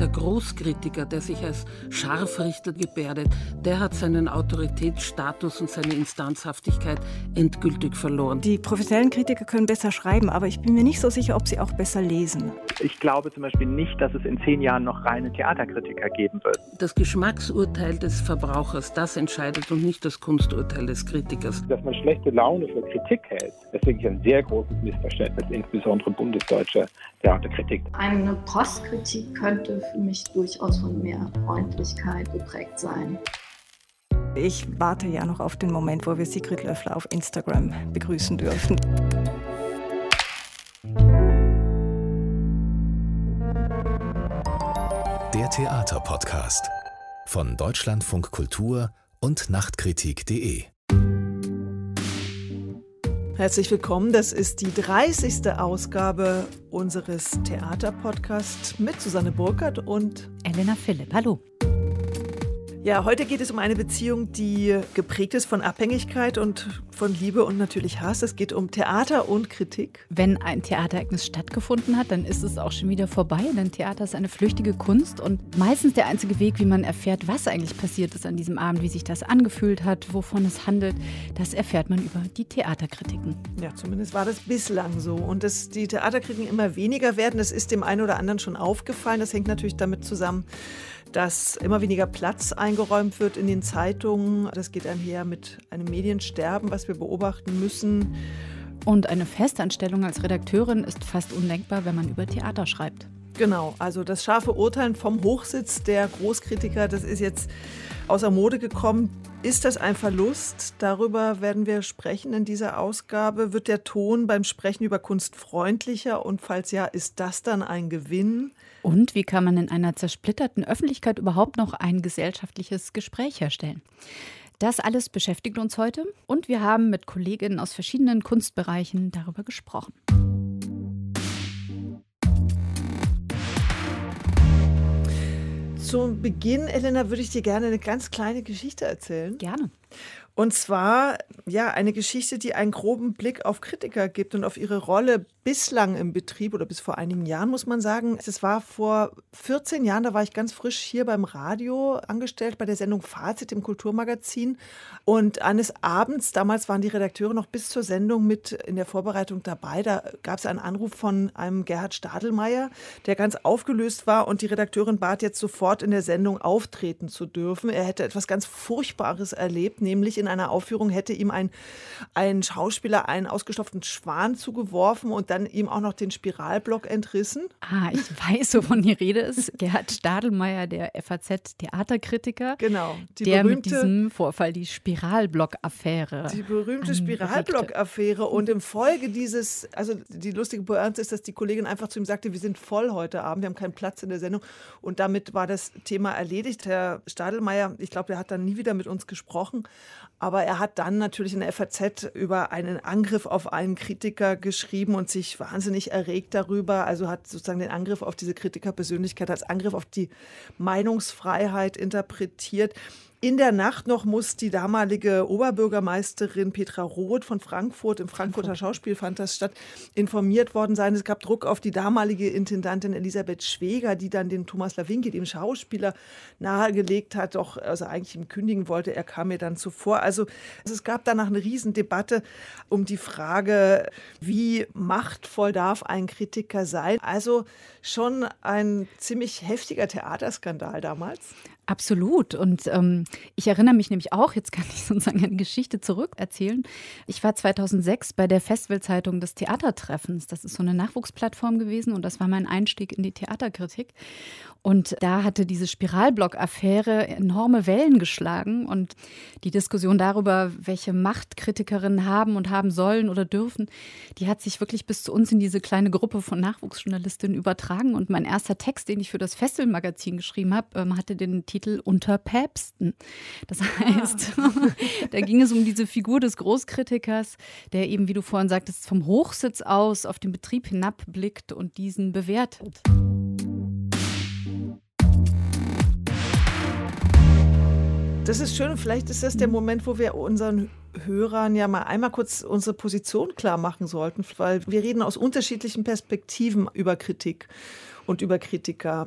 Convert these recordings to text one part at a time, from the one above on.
Der Großkritiker, der sich als Scharfrichter gebärdet, der hat seinen Autoritätsstatus und seine Instanzhaftigkeit endgültig verloren. Die professionellen Kritiker können besser schreiben, aber ich bin mir nicht so sicher, ob sie auch besser lesen. Ich glaube zum Beispiel nicht, dass es in zehn Jahren noch reine Theaterkritiker geben wird. Das Geschmacksurteil des Verbrauchers, das entscheidet und nicht das Kunsturteil des Kritikers. Dass man schlechte Laune für Kritik hält, ist wirklich ein sehr großes Missverständnis, insbesondere bundesdeutscher Theaterkritik. Eine Postkritik könnte für mich durchaus von mehr Freundlichkeit geprägt sein. Ich warte ja noch auf den Moment, wo wir Sigrid Löffler auf Instagram begrüßen dürfen. Der Theaterpodcast von Deutschlandfunk Kultur und Nachtkritik.de. Herzlich willkommen. Das ist die 30. Ausgabe unseres Theaterpodcasts mit Susanne Burkhardt und Elena Philipp. Hallo. Ja, heute geht es um eine Beziehung, die geprägt ist von Abhängigkeit und von Liebe und natürlich Hass. Es geht um Theater und Kritik. Wenn ein Theaterereignis stattgefunden hat, dann ist es auch schon wieder vorbei, denn Theater ist eine flüchtige Kunst und meistens der einzige Weg, wie man erfährt, was eigentlich passiert ist an diesem Abend, wie sich das angefühlt hat, wovon es handelt, das erfährt man über die Theaterkritiken. Ja, zumindest war das bislang so. Und dass die Theaterkritiken immer weniger werden, das ist dem einen oder anderen schon aufgefallen. Das hängt natürlich damit zusammen, dass immer weniger Platz eingeräumt wird in den Zeitungen. Das geht einher mit einem Mediensterben, was wir beobachten müssen. Und eine Festanstellung als Redakteurin ist fast undenkbar, wenn man über Theater schreibt. Genau, also das scharfe Urteilen vom Hochsitz der Großkritiker, das ist jetzt außer Mode gekommen. Ist das ein Verlust? Darüber werden wir sprechen in dieser Ausgabe. Wird der Ton beim Sprechen über Kunst freundlicher? Und falls ja, ist das dann ein Gewinn? Und wie kann man in einer zersplitterten Öffentlichkeit überhaupt noch ein gesellschaftliches Gespräch herstellen? Das alles beschäftigt uns heute und wir haben mit Kolleginnen aus verschiedenen Kunstbereichen darüber gesprochen. Zum Beginn, Elena, würde ich dir gerne eine ganz kleine Geschichte erzählen. Gerne. Und zwar ja eine Geschichte, die einen groben Blick auf Kritiker gibt und auf ihre Rolle bislang im Betrieb oder bis vor einigen Jahren, muss man sagen. Es war vor 14 Jahren, da war ich ganz frisch hier beim Radio angestellt, bei der Sendung Fazit im Kulturmagazin. Und eines Abends, damals waren die Redakteure noch bis zur Sendung mit in der Vorbereitung dabei, da gab es einen Anruf von einem Gerhard Stadelmeier, der ganz aufgelöst war und die Redakteurin bat jetzt sofort in der Sendung auftreten zu dürfen. Er hätte etwas ganz Furchtbares erlebt, nämlich in einer Aufführung hätte ihm ein, ein Schauspieler einen ausgestopften Schwan zugeworfen und dann ihm auch noch den Spiralblock entrissen. Ah, ich weiß, wovon die Rede ist. Gerhard Stadelmeier, der FAZ-Theaterkritiker. Genau. der mit diesem Vorfall die Spiralblock-Affäre. Die berühmte Spiralblock-Affäre. Und im Folge dieses, also die lustige Pointe ist, dass die Kollegin einfach zu ihm sagte, wir sind voll heute Abend, wir haben keinen Platz in der Sendung. Und damit war das Thema erledigt. Herr Stadelmeier, ich glaube, der hat dann nie wieder mit uns gesprochen. Aber er hat dann natürlich in der FAZ über einen Angriff auf einen Kritiker geschrieben und sich wahnsinnig erregt darüber. Also hat sozusagen den Angriff auf diese Kritikerpersönlichkeit als Angriff auf die Meinungsfreiheit interpretiert. In der Nacht noch muss die damalige Oberbürgermeisterin Petra Roth von Frankfurt, im Frankfurter Schauspiel fand das statt, informiert worden sein. Es gab Druck auf die damalige Intendantin Elisabeth Schweger, die dann den Thomas Lawinki, dem Schauspieler, nahegelegt hat, doch also eigentlich ihm kündigen wollte. Er kam mir dann zuvor. Also es gab danach eine Riesendebatte um die Frage, wie machtvoll darf ein Kritiker sein. Also schon ein ziemlich heftiger Theaterskandal damals. Absolut. Und ähm, ich erinnere mich nämlich auch, jetzt kann ich sozusagen eine Geschichte zurückerzählen. Ich war 2006 bei der Festivalzeitung des Theatertreffens. Das ist so eine Nachwuchsplattform gewesen und das war mein Einstieg in die Theaterkritik. Und da hatte diese Spiralblock-Affäre enorme Wellen geschlagen und die Diskussion darüber, welche Macht Kritikerinnen haben und haben sollen oder dürfen, die hat sich wirklich bis zu uns in diese kleine Gruppe von Nachwuchsjournalistinnen übertragen. Und mein erster Text, den ich für das Festivalmagazin geschrieben habe, ähm, hatte den Titel Unter Päpsten. Das heißt, ah. da ging es um diese Figur des Großkritikers, der eben, wie du vorhin sagtest, vom Hochsitz aus auf den Betrieb hinabblickt und diesen bewertet. Das ist schön. Vielleicht ist das der Moment, wo wir unseren Hörern ja mal einmal kurz unsere Position klar machen sollten, weil wir reden aus unterschiedlichen Perspektiven über Kritik und über Kritiker.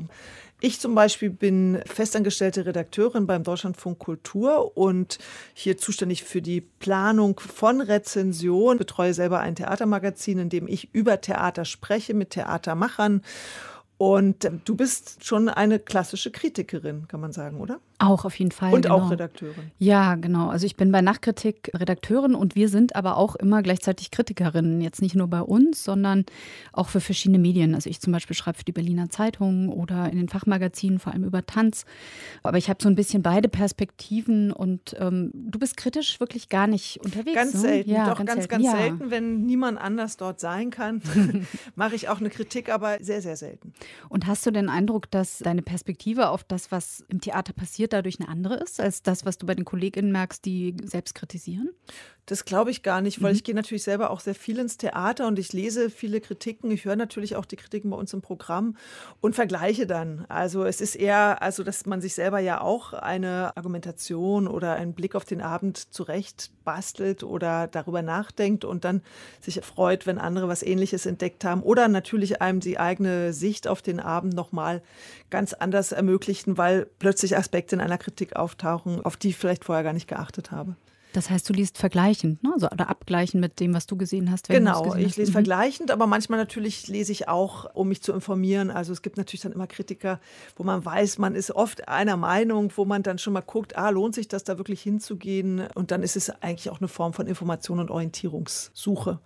Ich zum Beispiel bin festangestellte Redakteurin beim Deutschlandfunk Kultur und hier zuständig für die Planung von Rezension, betreue selber ein Theatermagazin, in dem ich über Theater spreche mit Theatermachern und du bist schon eine klassische Kritikerin, kann man sagen, oder? Auch auf jeden Fall. Und genau. auch Redakteurin. Ja, genau. Also ich bin bei Nachkritik Redakteurin und wir sind aber auch immer gleichzeitig Kritikerinnen. Jetzt nicht nur bei uns, sondern auch für verschiedene Medien. Also ich zum Beispiel schreibe für die Berliner Zeitung oder in den Fachmagazinen, vor allem über Tanz. Aber ich habe so ein bisschen beide Perspektiven und ähm, du bist kritisch wirklich gar nicht unterwegs. Ganz ne? selten, ja, doch ganz, ganz, selten. ganz ja. selten. Wenn niemand anders dort sein kann, mache ich auch eine Kritik, aber sehr, sehr selten. Und hast du den Eindruck, dass deine Perspektive auf das, was im Theater passiert, dadurch eine andere ist, als das, was du bei den KollegInnen merkst, die selbst kritisieren? Das glaube ich gar nicht, weil Mhm. ich gehe natürlich selber auch sehr viel ins Theater und ich lese viele Kritiken. Ich höre natürlich auch die Kritiken bei uns im Programm und vergleiche dann. Also es ist eher, also dass man sich selber ja auch eine Argumentation oder einen Blick auf den Abend zurecht bastelt oder darüber nachdenkt und dann sich freut, wenn andere was Ähnliches entdeckt haben oder natürlich einem die eigene Sicht auf den Abend nochmal ganz anders ermöglichen, weil plötzlich Aspekte in einer Kritik auftauchen, auf die ich vielleicht vorher gar nicht geachtet habe. Das heißt, du liest vergleichend, ne? also, oder abgleichen mit dem, was du gesehen hast. Wenn Genau, gesehen ich hast. lese Mhm. vergleichend, aber manchmal natürlich lese ich auch, um mich zu informieren. Also es gibt natürlich dann immer Kritiker, wo man weiß, man ist oft einer Meinung, wo man dann schon mal guckt, ah, lohnt sich das da wirklich hinzugehen? Und dann ist es eigentlich auch eine Form von Information und Orientierungssuche.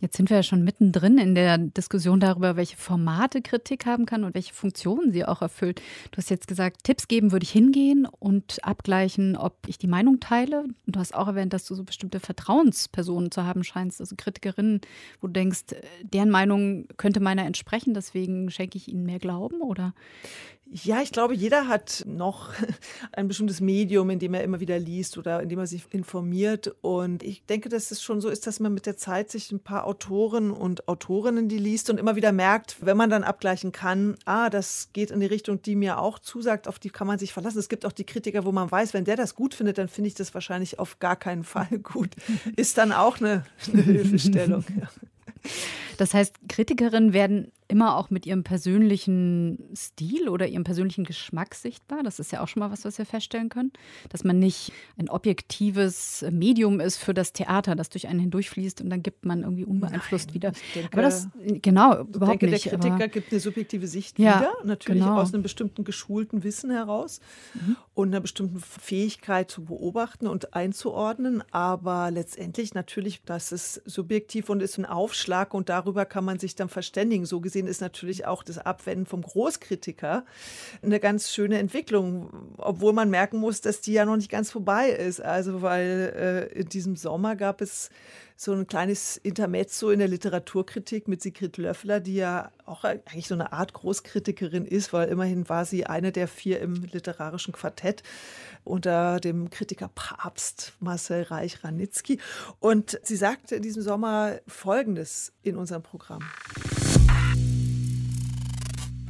Jetzt sind wir ja schon mittendrin in der Diskussion darüber, welche Formate Kritik haben kann und welche Funktionen sie auch erfüllt. Du hast jetzt gesagt, Tipps geben würde ich hingehen und abgleichen, ob ich die Meinung teile. Und du hast auch erwähnt, dass du so bestimmte Vertrauenspersonen zu haben scheinst, also Kritikerinnen, wo du denkst, deren Meinung könnte meiner entsprechen, deswegen schenke ich ihnen mehr Glauben, oder? Ja, ich glaube, jeder hat noch ein bestimmtes Medium, in dem er immer wieder liest oder in dem er sich informiert. Und ich denke, dass es schon so ist, dass man mit der Zeit sich ein paar Autoren und Autorinnen, die liest und immer wieder merkt, wenn man dann abgleichen kann, ah, das geht in die Richtung, die mir auch zusagt, auf die kann man sich verlassen. Es gibt auch die Kritiker, wo man weiß, wenn der das gut findet, dann finde ich das wahrscheinlich auf gar keinen Fall gut. Ist dann auch eine, eine Hilfestellung. Ja. Das heißt, Kritikerinnen werden immer auch mit ihrem persönlichen Stil oder ihrem persönlichen Geschmack sichtbar. Das ist ja auch schon mal was, was wir feststellen können. Dass man nicht ein objektives Medium ist für das Theater, das durch einen hindurchfließt und dann gibt man irgendwie unbeeinflusst Nein, wieder. denke- aber das, genau, Ich überhaupt denke, nicht. der Kritiker aber, gibt eine subjektive Sicht Ja, wieder, natürlich genau. aus einem bestimmten geschulten Wissen heraus und einer bestimmten Fähigkeit zu beobachten und einzuordnen. Aber letztendlich natürlich, das ist subjektiv und ist ein Aufschlag und darüber kann man sich dann verständigen. So gesehen ist natürlich auch das Abwenden vom Großkritiker eine ganz schöne Entwicklung, obwohl man merken muss, dass die ja noch nicht ganz vorbei ist. Also weil äh, in diesem Sommer gab es so ein kleines Intermezzo in der Literaturkritik mit Sigrid Löffler, die ja auch eigentlich so eine Art Großkritikerin ist, weil immerhin war sie eine der vier im literarischen Quartett unter dem Kritiker Papst Marcel Reich-Ranitzky. Und sie sagte in diesem Sommer Folgendes in unserem Programm.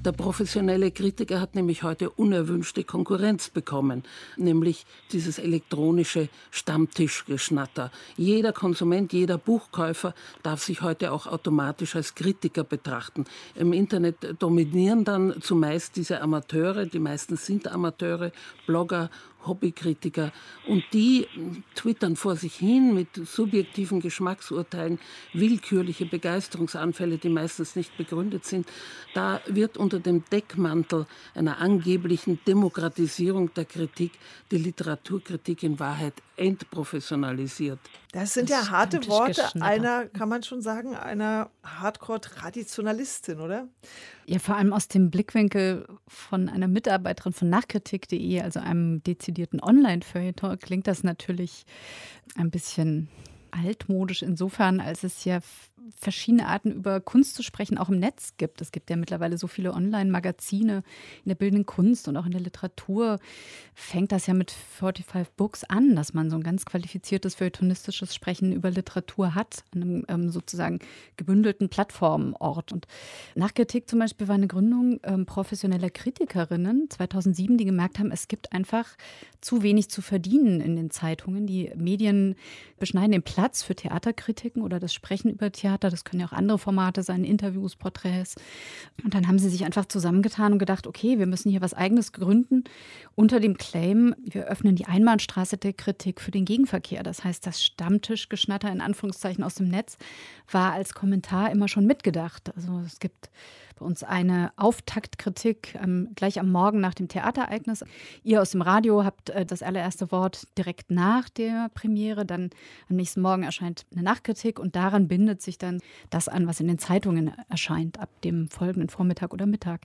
Der professionelle Kritiker hat nämlich heute unerwünschte Konkurrenz bekommen, nämlich dieses elektronische Stammtischgeschnatter. Jeder Konsument, jeder Buchkäufer darf sich heute auch automatisch als Kritiker betrachten. Im Internet dominieren dann zumeist diese Amateure, die meisten sind Amateure, Blogger Hobbykritiker und die twittern vor sich hin mit subjektiven Geschmacksurteilen, willkürliche Begeisterungsanfälle, die meistens nicht begründet sind. Da wird unter dem Deckmantel einer angeblichen Demokratisierung der Kritik die Literaturkritik in Wahrheit entprofessionalisiert. Das sind Das ja harte Worte einer, kann man schon sagen, einer Hardcore-Traditionalistin, oder? ja, vor allem aus dem Blickwinkel von einer Mitarbeiterin von Nachkritik.de, also einem dezidierten Online-Feuilleton, klingt das natürlich ein bisschen altmodisch insofern, als es ja verschiedene Arten über Kunst zu sprechen auch im Netz gibt. Es gibt ja mittlerweile so viele Online-Magazine in der bildenden Kunst und auch in der Literatur. Fängt das ja mit 45 Books an, dass man so ein ganz qualifiziertes feuilletonistisches Sprechen über Literatur hat, an einem ähm, sozusagen gebündelten Plattformort. Und Nachkritik zum Beispiel war eine Gründung ähm, professioneller Kritikerinnen 2007, die gemerkt haben, es gibt einfach zu wenig zu verdienen in den Zeitungen. Die Medien beschneiden den Platz für Theaterkritiken oder das Sprechen über Theater Theater, das können ja auch andere Formate sein, Interviews, Porträts. Und dann haben sie sich einfach zusammengetan und gedacht, okay, wir müssen hier was Eigenes gründen unter dem Claim, wir öffnen die Einbahnstraße der Kritik für den Gegenverkehr. Das heißt, das Stammtischgeschnatter in Anführungszeichen aus dem Netz war als Kommentar immer schon mitgedacht. Also es gibt bei uns eine Auftaktkritik ähm, gleich am Morgen nach dem Theaterereignis. Ihr aus dem Radio habt äh, das allererste Wort direkt nach der Premiere, dann am nächsten Morgen erscheint eine Nachkritik und daran bindet sich dann das an, was in den Zeitungen erscheint, ab dem folgenden Vormittag oder Mittag.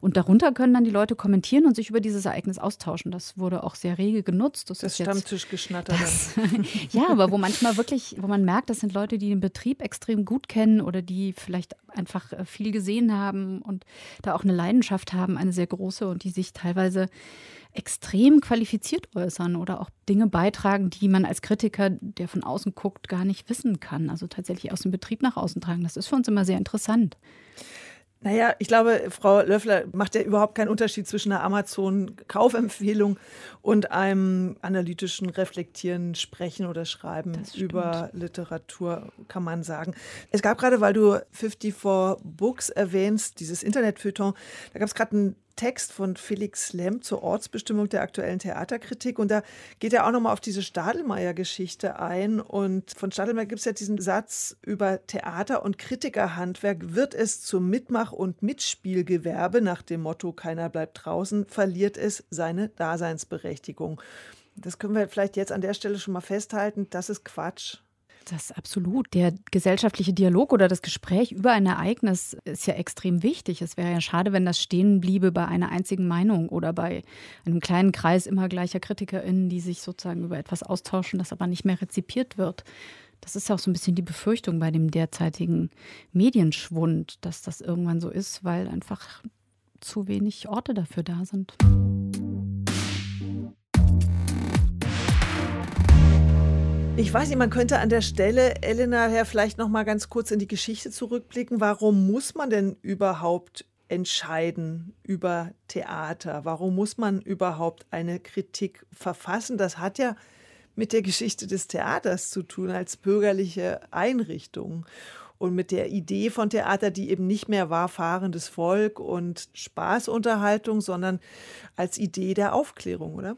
Und darunter können dann die Leute kommentieren und sich über dieses Ereignis austauschen. Das wurde auch sehr rege genutzt. Das, das Stammtischgeschnatter. ja, aber wo manchmal wirklich, wo man merkt, das sind Leute, die den Betrieb extrem gut kennen oder die vielleicht einfach äh, viel gesehen haben und da auch eine Leidenschaft haben, eine sehr große und die sich teilweise extrem qualifiziert äußern oder auch Dinge beitragen, die man als Kritiker, der von außen guckt, gar nicht wissen kann. Also tatsächlich aus dem Betrieb nach außen tragen. Das ist für uns immer sehr interessant. Naja, ich glaube, Frau Löffler macht ja überhaupt keinen Unterschied zwischen einer Amazon-Kaufempfehlung und einem analytischen Reflektieren, Sprechen oder Schreiben über Literatur, kann man sagen. Es gab gerade, weil du 54 Books erwähnst, dieses Internetfeuilleton, da gab es gerade einen Text von Felix Lemm zur Ortsbestimmung der aktuellen Theaterkritik. Und da geht er auch nochmal auf diese Stadelmeier-Geschichte ein. Und von Stadelmeier gibt es ja diesen Satz über Theater- und Kritikerhandwerk. Wird es zum Mitmach- und Mitspielgewerbe nach dem Motto Keiner bleibt draußen, verliert es seine Daseinsberechtigung. Das können wir vielleicht jetzt an der Stelle schon mal festhalten. Das ist Quatsch. Das ist absolut. Der gesellschaftliche Dialog oder das Gespräch über ein Ereignis ist ja extrem wichtig. Es wäre ja schade, wenn das stehen bliebe bei einer einzigen Meinung oder bei einem kleinen Kreis immer gleicher KritikerInnen, die sich sozusagen über etwas austauschen, das aber nicht mehr rezipiert wird. Das ist ja auch so ein bisschen die Befürchtung bei dem derzeitigen Medienschwund, dass das irgendwann so ist, weil einfach zu wenig Orte dafür da sind. Ich weiß nicht, man könnte an der Stelle, Elena, Herr, vielleicht noch mal ganz kurz in die Geschichte zurückblicken. Warum muss man denn überhaupt entscheiden über Theater? Warum muss man überhaupt eine Kritik verfassen? Das hat ja mit der Geschichte des Theaters zu tun als bürgerliche Einrichtung und mit der Idee von Theater, die eben nicht mehr war fahrendes Volk und Spaßunterhaltung, sondern als Idee der Aufklärung, oder?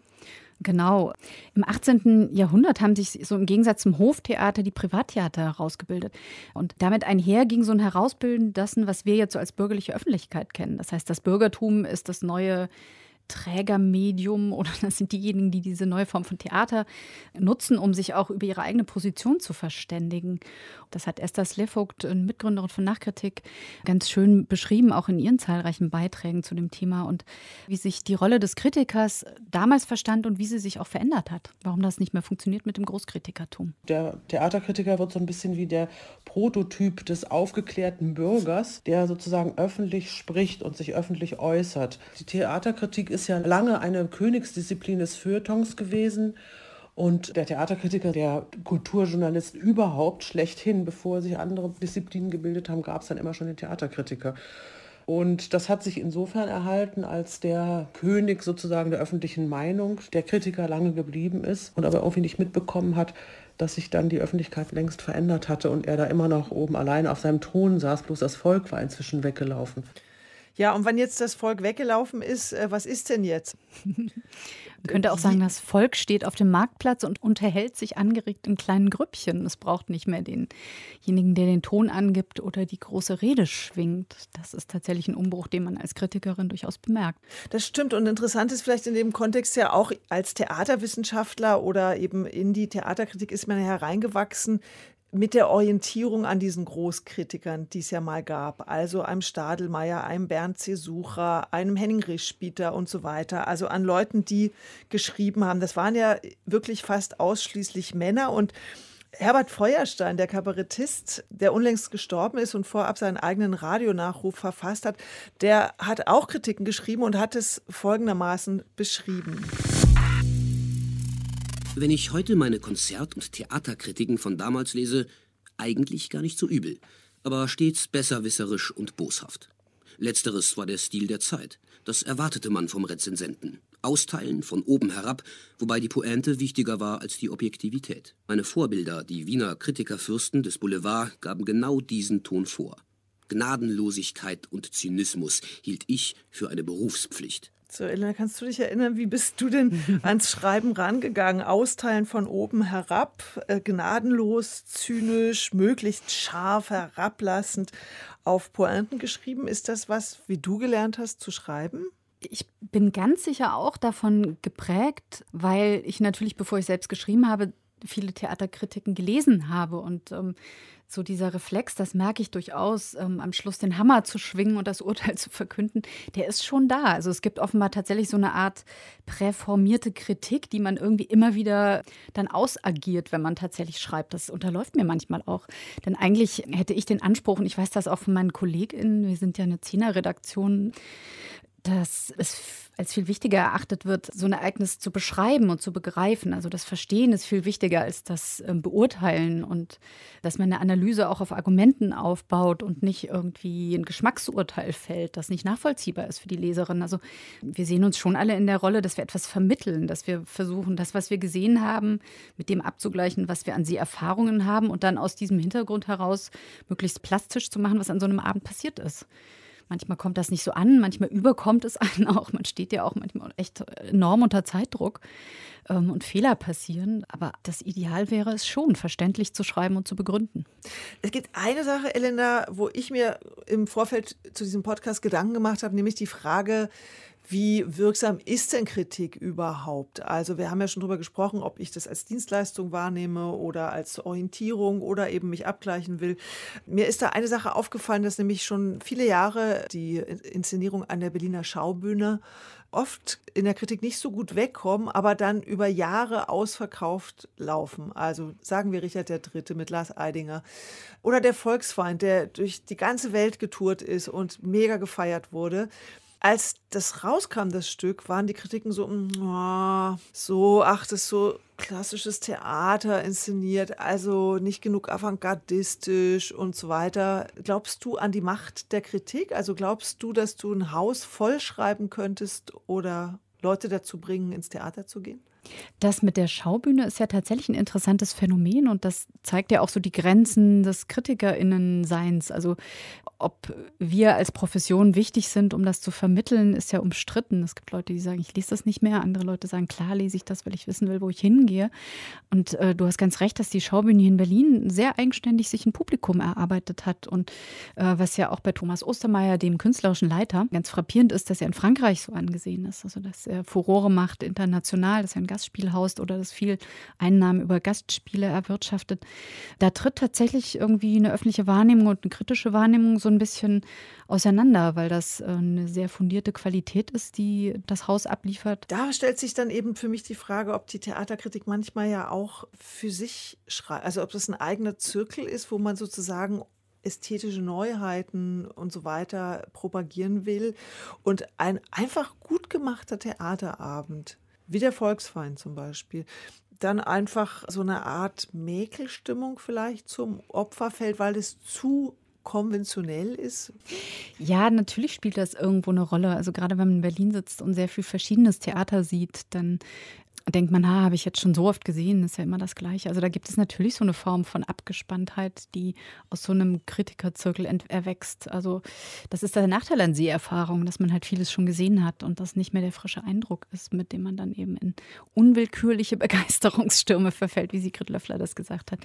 Genau. Im 18. Jahrhundert haben sich so im Gegensatz zum Hoftheater die Privattheater herausgebildet. Und damit einher ging so ein Herausbilden dessen, was wir jetzt so als bürgerliche Öffentlichkeit kennen. Das heißt, das Bürgertum ist das neue Trägermedium oder das sind diejenigen, die diese neue Form von Theater nutzen, um sich auch über ihre eigene Position zu verständigen. Das hat Esther Slevogt, Mitgründerin von Nachkritik, ganz schön beschrieben, auch in ihren zahlreichen Beiträgen zu dem Thema und wie sich die Rolle des Kritikers damals verstand und wie sie sich auch verändert hat. Warum das nicht mehr funktioniert mit dem Großkritikertum. Der Theaterkritiker wird so ein bisschen wie der Prototyp des aufgeklärten Bürgers, der sozusagen öffentlich spricht und sich öffentlich äußert. Die Theaterkritik ist ja lange eine Königsdisziplin des Feuilletons gewesen. Und der Theaterkritiker, der Kulturjournalist überhaupt schlechthin, bevor sich andere Disziplinen gebildet haben, gab es dann immer schon den Theaterkritiker. Und das hat sich insofern erhalten, als der König sozusagen der öffentlichen Meinung, der Kritiker lange geblieben ist und aber irgendwie nicht mitbekommen hat, dass sich dann die Öffentlichkeit längst verändert hatte und er da immer noch oben allein auf seinem Thron saß, bloß das Volk war inzwischen weggelaufen. Ja, und wenn jetzt das Volk weggelaufen ist, äh, was ist denn jetzt? Man könnte auch sagen, das Volk steht auf dem Marktplatz und unterhält sich angeregt in kleinen Grüppchen. Es braucht nicht mehr denjenigen, der den Ton angibt oder die große Rede schwingt. Das ist tatsächlich ein Umbruch, den man als Kritikerin durchaus bemerkt. Das stimmt. Und interessant ist vielleicht in dem Kontext ja auch als Theaterwissenschaftler oder eben in die Theaterkritik ist man hereingewachsen mit der Orientierung an diesen Großkritikern, die es ja mal gab, also einem Stadelmeier, einem Bernd C. Sucher, einem Henning Rischbieter und so weiter, also an Leuten, die geschrieben haben. Das waren ja wirklich fast ausschließlich Männer und Herbert Feuerstein, der Kabarettist, der unlängst gestorben ist und vorab seinen eigenen Radionachruf verfasst hat, der hat auch Kritiken geschrieben und hat es folgendermaßen beschrieben. Wenn ich heute meine Konzert- und Theaterkritiken von damals lese, eigentlich gar nicht so übel, aber stets besserwisserisch und boshaft. Letzteres war der Stil der Zeit. Das erwartete man vom Rezensenten. Austeilen von oben herab, wobei die Pointe wichtiger war als die Objektivität. Meine Vorbilder, die Wiener Kritikerfürsten des Boulevard, gaben genau diesen Ton vor. Gnadenlosigkeit und Zynismus hielt ich für eine Berufspflicht. So, Elena, kannst du dich erinnern, wie bist du denn ans Schreiben rangegangen? Austeilen von oben herab, äh, gnadenlos, zynisch, möglichst scharf, herablassend auf Pointen geschrieben. Ist das was, wie du gelernt hast zu schreiben? Ich bin ganz sicher auch davon geprägt, weil ich natürlich, bevor ich selbst geschrieben habe, viele Theaterkritiken gelesen habe und ähm, so dieser Reflex, das merke ich durchaus, ähm, am Schluss den Hammer zu schwingen und das Urteil zu verkünden, der ist schon da. Also es gibt offenbar tatsächlich so eine Art präformierte Kritik, die man irgendwie immer wieder dann ausagiert, wenn man tatsächlich schreibt. Das unterläuft mir manchmal auch. Denn eigentlich hätte ich den Anspruch, und ich weiß das auch von meinen KollegInnen, wir sind ja eine Zehner-Redaktion, dass es als viel wichtiger erachtet wird, so ein Ereignis zu beschreiben und zu begreifen. Also das Verstehen ist viel wichtiger als das ähm, Beurteilen und dass man eine Analyse auch auf Argumenten aufbaut und nicht irgendwie ein Geschmacksurteil fällt, das nicht nachvollziehbar ist für die Leserin. Also wir sehen uns schon alle in der Rolle, dass wir etwas vermitteln, dass wir versuchen, das, was wir gesehen haben, mit dem abzugleichen, was wir an sie Erfahrungen haben und dann aus diesem Hintergrund heraus möglichst plastisch zu machen, was an so einem Abend passiert ist. Manchmal kommt das nicht so an, manchmal überkommt es einen auch. Man steht ja auch manchmal echt enorm unter Zeitdruck ähm, und Fehler passieren. Aber das Ideal wäre es schon, verständlich zu schreiben und zu begründen. Es gibt eine Sache, Elena, wo ich mir im Vorfeld zu diesem Podcast Gedanken gemacht habe, nämlich die Frage, wie wirksam ist denn Kritik überhaupt? Also wir haben ja schon darüber gesprochen, ob ich das als Dienstleistung wahrnehme oder als Orientierung oder eben mich abgleichen will. Mir ist da eine Sache aufgefallen, dass nämlich schon viele Jahre die Inszenierung an der Berliner Schaubühne oft in der Kritik nicht so gut wegkommen, aber dann über Jahre ausverkauft laufen. Also sagen wir Richard III. mit Lars Eidinger oder der Volksfeind, der durch die ganze Welt getourt ist und mega gefeiert wurde als das rauskam, das Stück, waren die Kritiken so, oh, so, ach, das ist so klassisches Theater inszeniert, also nicht genug avantgardistisch und so weiter. Glaubst du an die Macht der Kritik? Also glaubst du, dass du ein Haus vollschreiben könntest oder Leute dazu bringen, ins Theater zu gehen? Das mit der Schaubühne ist ja tatsächlich ein interessantes Phänomen und das zeigt ja auch so die Grenzen des KritikerInnen-Seins. Also ob wir als Profession wichtig sind, um das zu vermitteln, ist ja umstritten. Es gibt Leute, die sagen, ich lese das nicht mehr. Andere Leute sagen, klar lese ich das, weil ich wissen will, wo ich hingehe. Und äh, du hast ganz recht, dass die Schaubühne hier in Berlin sehr eigenständig sich ein Publikum erarbeitet hat. Und äh, was ja auch bei Thomas Ostermeier, dem künstlerischen Leiter, ganz frappierend ist, dass er in Frankreich so angesehen ist. Also dass er Furore macht international, dass er ein Gastspielhaus oder das viel Einnahmen über Gastspiele erwirtschaftet. Da tritt tatsächlich irgendwie eine öffentliche Wahrnehmung und eine kritische Wahrnehmung so ein bisschen auseinander, weil das äh, eine sehr fundierte Qualität ist, die das Haus abliefert. Da stellt sich dann eben für mich die Frage, ob die Theaterkritik manchmal ja auch für sich schreibt, also ob das ein eigener Zirkel ist, wo man sozusagen ästhetische Neuheiten und so weiter propagieren will. Und ein einfach gut gemachter Theaterabend, wie der Volksfeind zum Beispiel, dann einfach so eine Art Mäkelstimmung vielleicht zum Opfer fällt, weil es zu konventionell ist? Ja, natürlich spielt das irgendwo eine Rolle. Also gerade wenn man in Berlin sitzt und sehr viel verschiedenes Theater sieht, dann denkt man, ha, habe ich jetzt schon so oft gesehen, ist ja immer das Gleiche. Also da gibt es natürlich so eine Form von Abgespanntheit, die aus so einem Kritikerzirkel erwächst. Also das ist der Nachteil an Seherfahrung, dass man halt vieles schon gesehen hat und das nicht mehr der frische Eindruck ist, mit dem man dann eben in unwillkürliche Begeisterungsstürme verfällt, wie Sigrid Löffler das gesagt hat.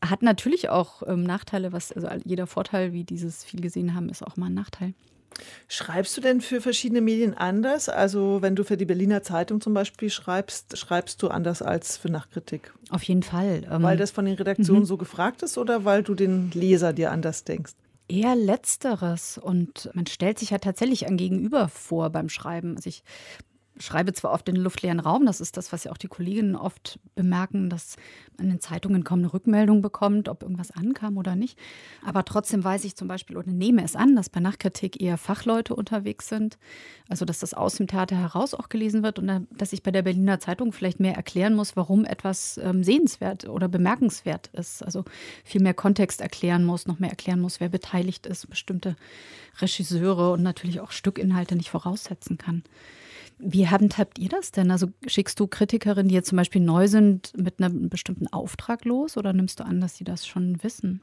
Hat natürlich auch ähm, Nachteile, was, also jeder Vorteil, wie dieses viel gesehen haben, ist auch mal ein Nachteil. Schreibst du denn für verschiedene Medien anders? Also wenn du für die Berliner Zeitung zum Beispiel schreibst, schreibst du anders als für Nachkritik? Auf jeden Fall. Ähm, weil das von den Redaktionen mhm. so gefragt ist oder weil du den Leser dir anders denkst? Eher letzteres. Und man stellt sich ja tatsächlich ein Gegenüber vor beim Schreiben. Also ich schreibe zwar in den luftleeren Raum, das ist das, was ja auch die Kolleginnen oft bemerken, dass man in Zeitungen kaum eine Rückmeldung bekommt, ob irgendwas ankam oder nicht. Aber trotzdem weiß ich zum Beispiel oder nehme es an, dass bei Nachkritik eher Fachleute unterwegs sind. Also dass das aus dem Theater heraus auch gelesen wird und dass ich bei der Berliner Zeitung vielleicht mehr erklären muss, warum etwas ähm, sehenswert oder bemerkenswert ist. Also viel mehr Kontext erklären muss, noch mehr erklären muss, wer beteiligt ist, bestimmte Regisseure und natürlich auch Stückinhalte nicht voraussetzen kann. Wie handhabt ihr das denn? Also schickst du Kritikerinnen, die jetzt zum Beispiel neu sind, mit einem bestimmten Auftrag los oder nimmst du an, dass sie das schon wissen?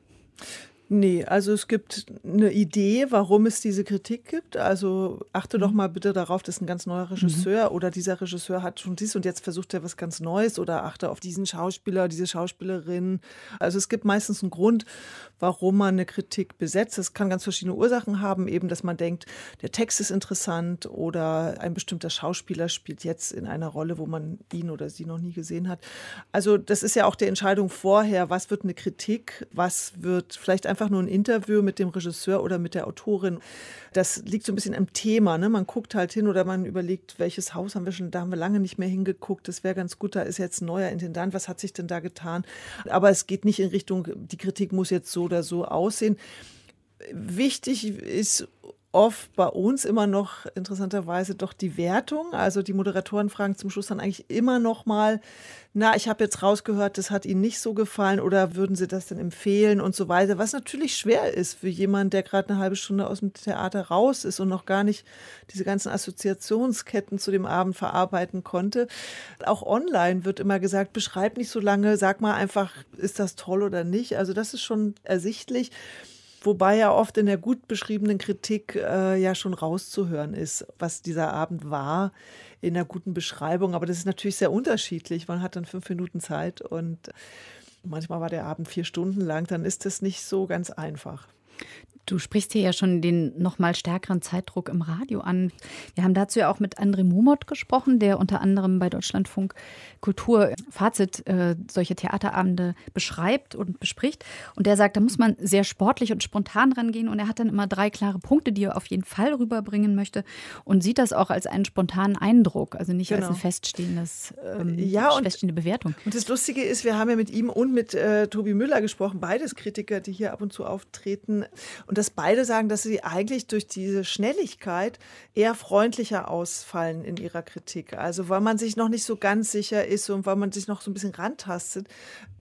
Nee, also es gibt eine Idee, warum es diese Kritik gibt. Also achte mhm. doch mal bitte darauf, das ist ein ganz neuer Regisseur mhm. oder dieser Regisseur hat schon dies und jetzt versucht er was ganz Neues oder achte auf diesen Schauspieler, diese Schauspielerin. Also es gibt meistens einen Grund, warum man eine Kritik besetzt. Es kann ganz verschiedene Ursachen haben, eben, dass man denkt, der Text ist interessant oder ein bestimmter Schauspieler spielt jetzt in einer Rolle, wo man ihn oder sie noch nie gesehen hat. Also das ist ja auch die Entscheidung vorher, was wird eine Kritik, was wird vielleicht einfach einfach nur ein Interview mit dem Regisseur oder mit der Autorin. Das liegt so ein bisschen am Thema. Ne? Man guckt halt hin oder man überlegt, welches Haus haben wir schon, da haben wir lange nicht mehr hingeguckt. Das wäre ganz gut, da ist jetzt ein neuer Intendant. Was hat sich denn da getan? Aber es geht nicht in Richtung, die Kritik muss jetzt so oder so aussehen. Wichtig ist oft bei uns immer noch interessanterweise doch die Wertung. Also die Moderatoren fragen zum Schluss dann eigentlich immer noch mal, na, ich habe jetzt rausgehört, das hat Ihnen nicht so gefallen oder würden Sie das denn empfehlen und so weiter. Was natürlich schwer ist für jemanden, der gerade eine halbe Stunde aus dem Theater raus ist und noch gar nicht diese ganzen Assoziationsketten zu dem Abend verarbeiten konnte. Auch online wird immer gesagt, beschreib nicht so lange, sag mal einfach, ist das toll oder nicht. Also das ist schon ersichtlich. Wobei ja oft in der gut beschriebenen Kritik äh, ja schon rauszuhören ist, was dieser Abend war in der guten Beschreibung. Aber das ist natürlich sehr unterschiedlich. Man hat dann fünf Minuten Zeit und manchmal war der Abend vier Stunden lang. Dann ist das nicht so ganz einfach. Du sprichst hier ja schon den noch mal stärkeren Zeitdruck im Radio an. Wir haben dazu ja auch mit André Mumot gesprochen, der unter anderem bei Deutschlandfunk Kultur Fazit äh, solche Theaterabende beschreibt und bespricht. Und der sagt, da muss man sehr sportlich und spontan rangehen. Und er hat dann immer drei klare Punkte, die er auf jeden Fall rüberbringen möchte und sieht das auch als einen spontanen Eindruck, also nicht genau. als ein feststehendes, ähm, ja, und, feststehende Bewertung. Und das Lustige ist, wir haben ja mit ihm und mit äh, Tobi Müller gesprochen, beides Kritiker, die hier ab und zu auftreten. Und dass beide sagen, dass sie eigentlich durch diese Schnelligkeit eher freundlicher ausfallen in ihrer Kritik. Also weil man sich noch nicht so ganz sicher ist und weil man sich noch so ein bisschen rantastet,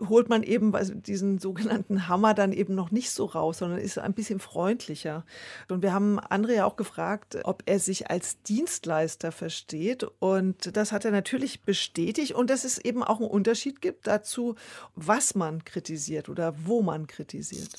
holt man eben diesen sogenannten Hammer dann eben noch nicht so raus, sondern ist ein bisschen freundlicher. Und wir haben André ja auch gefragt, ob er sich als Dienstleister versteht. Und das hat er natürlich bestätigt. Und dass es eben auch einen Unterschied gibt dazu, was man kritisiert oder wo man kritisiert.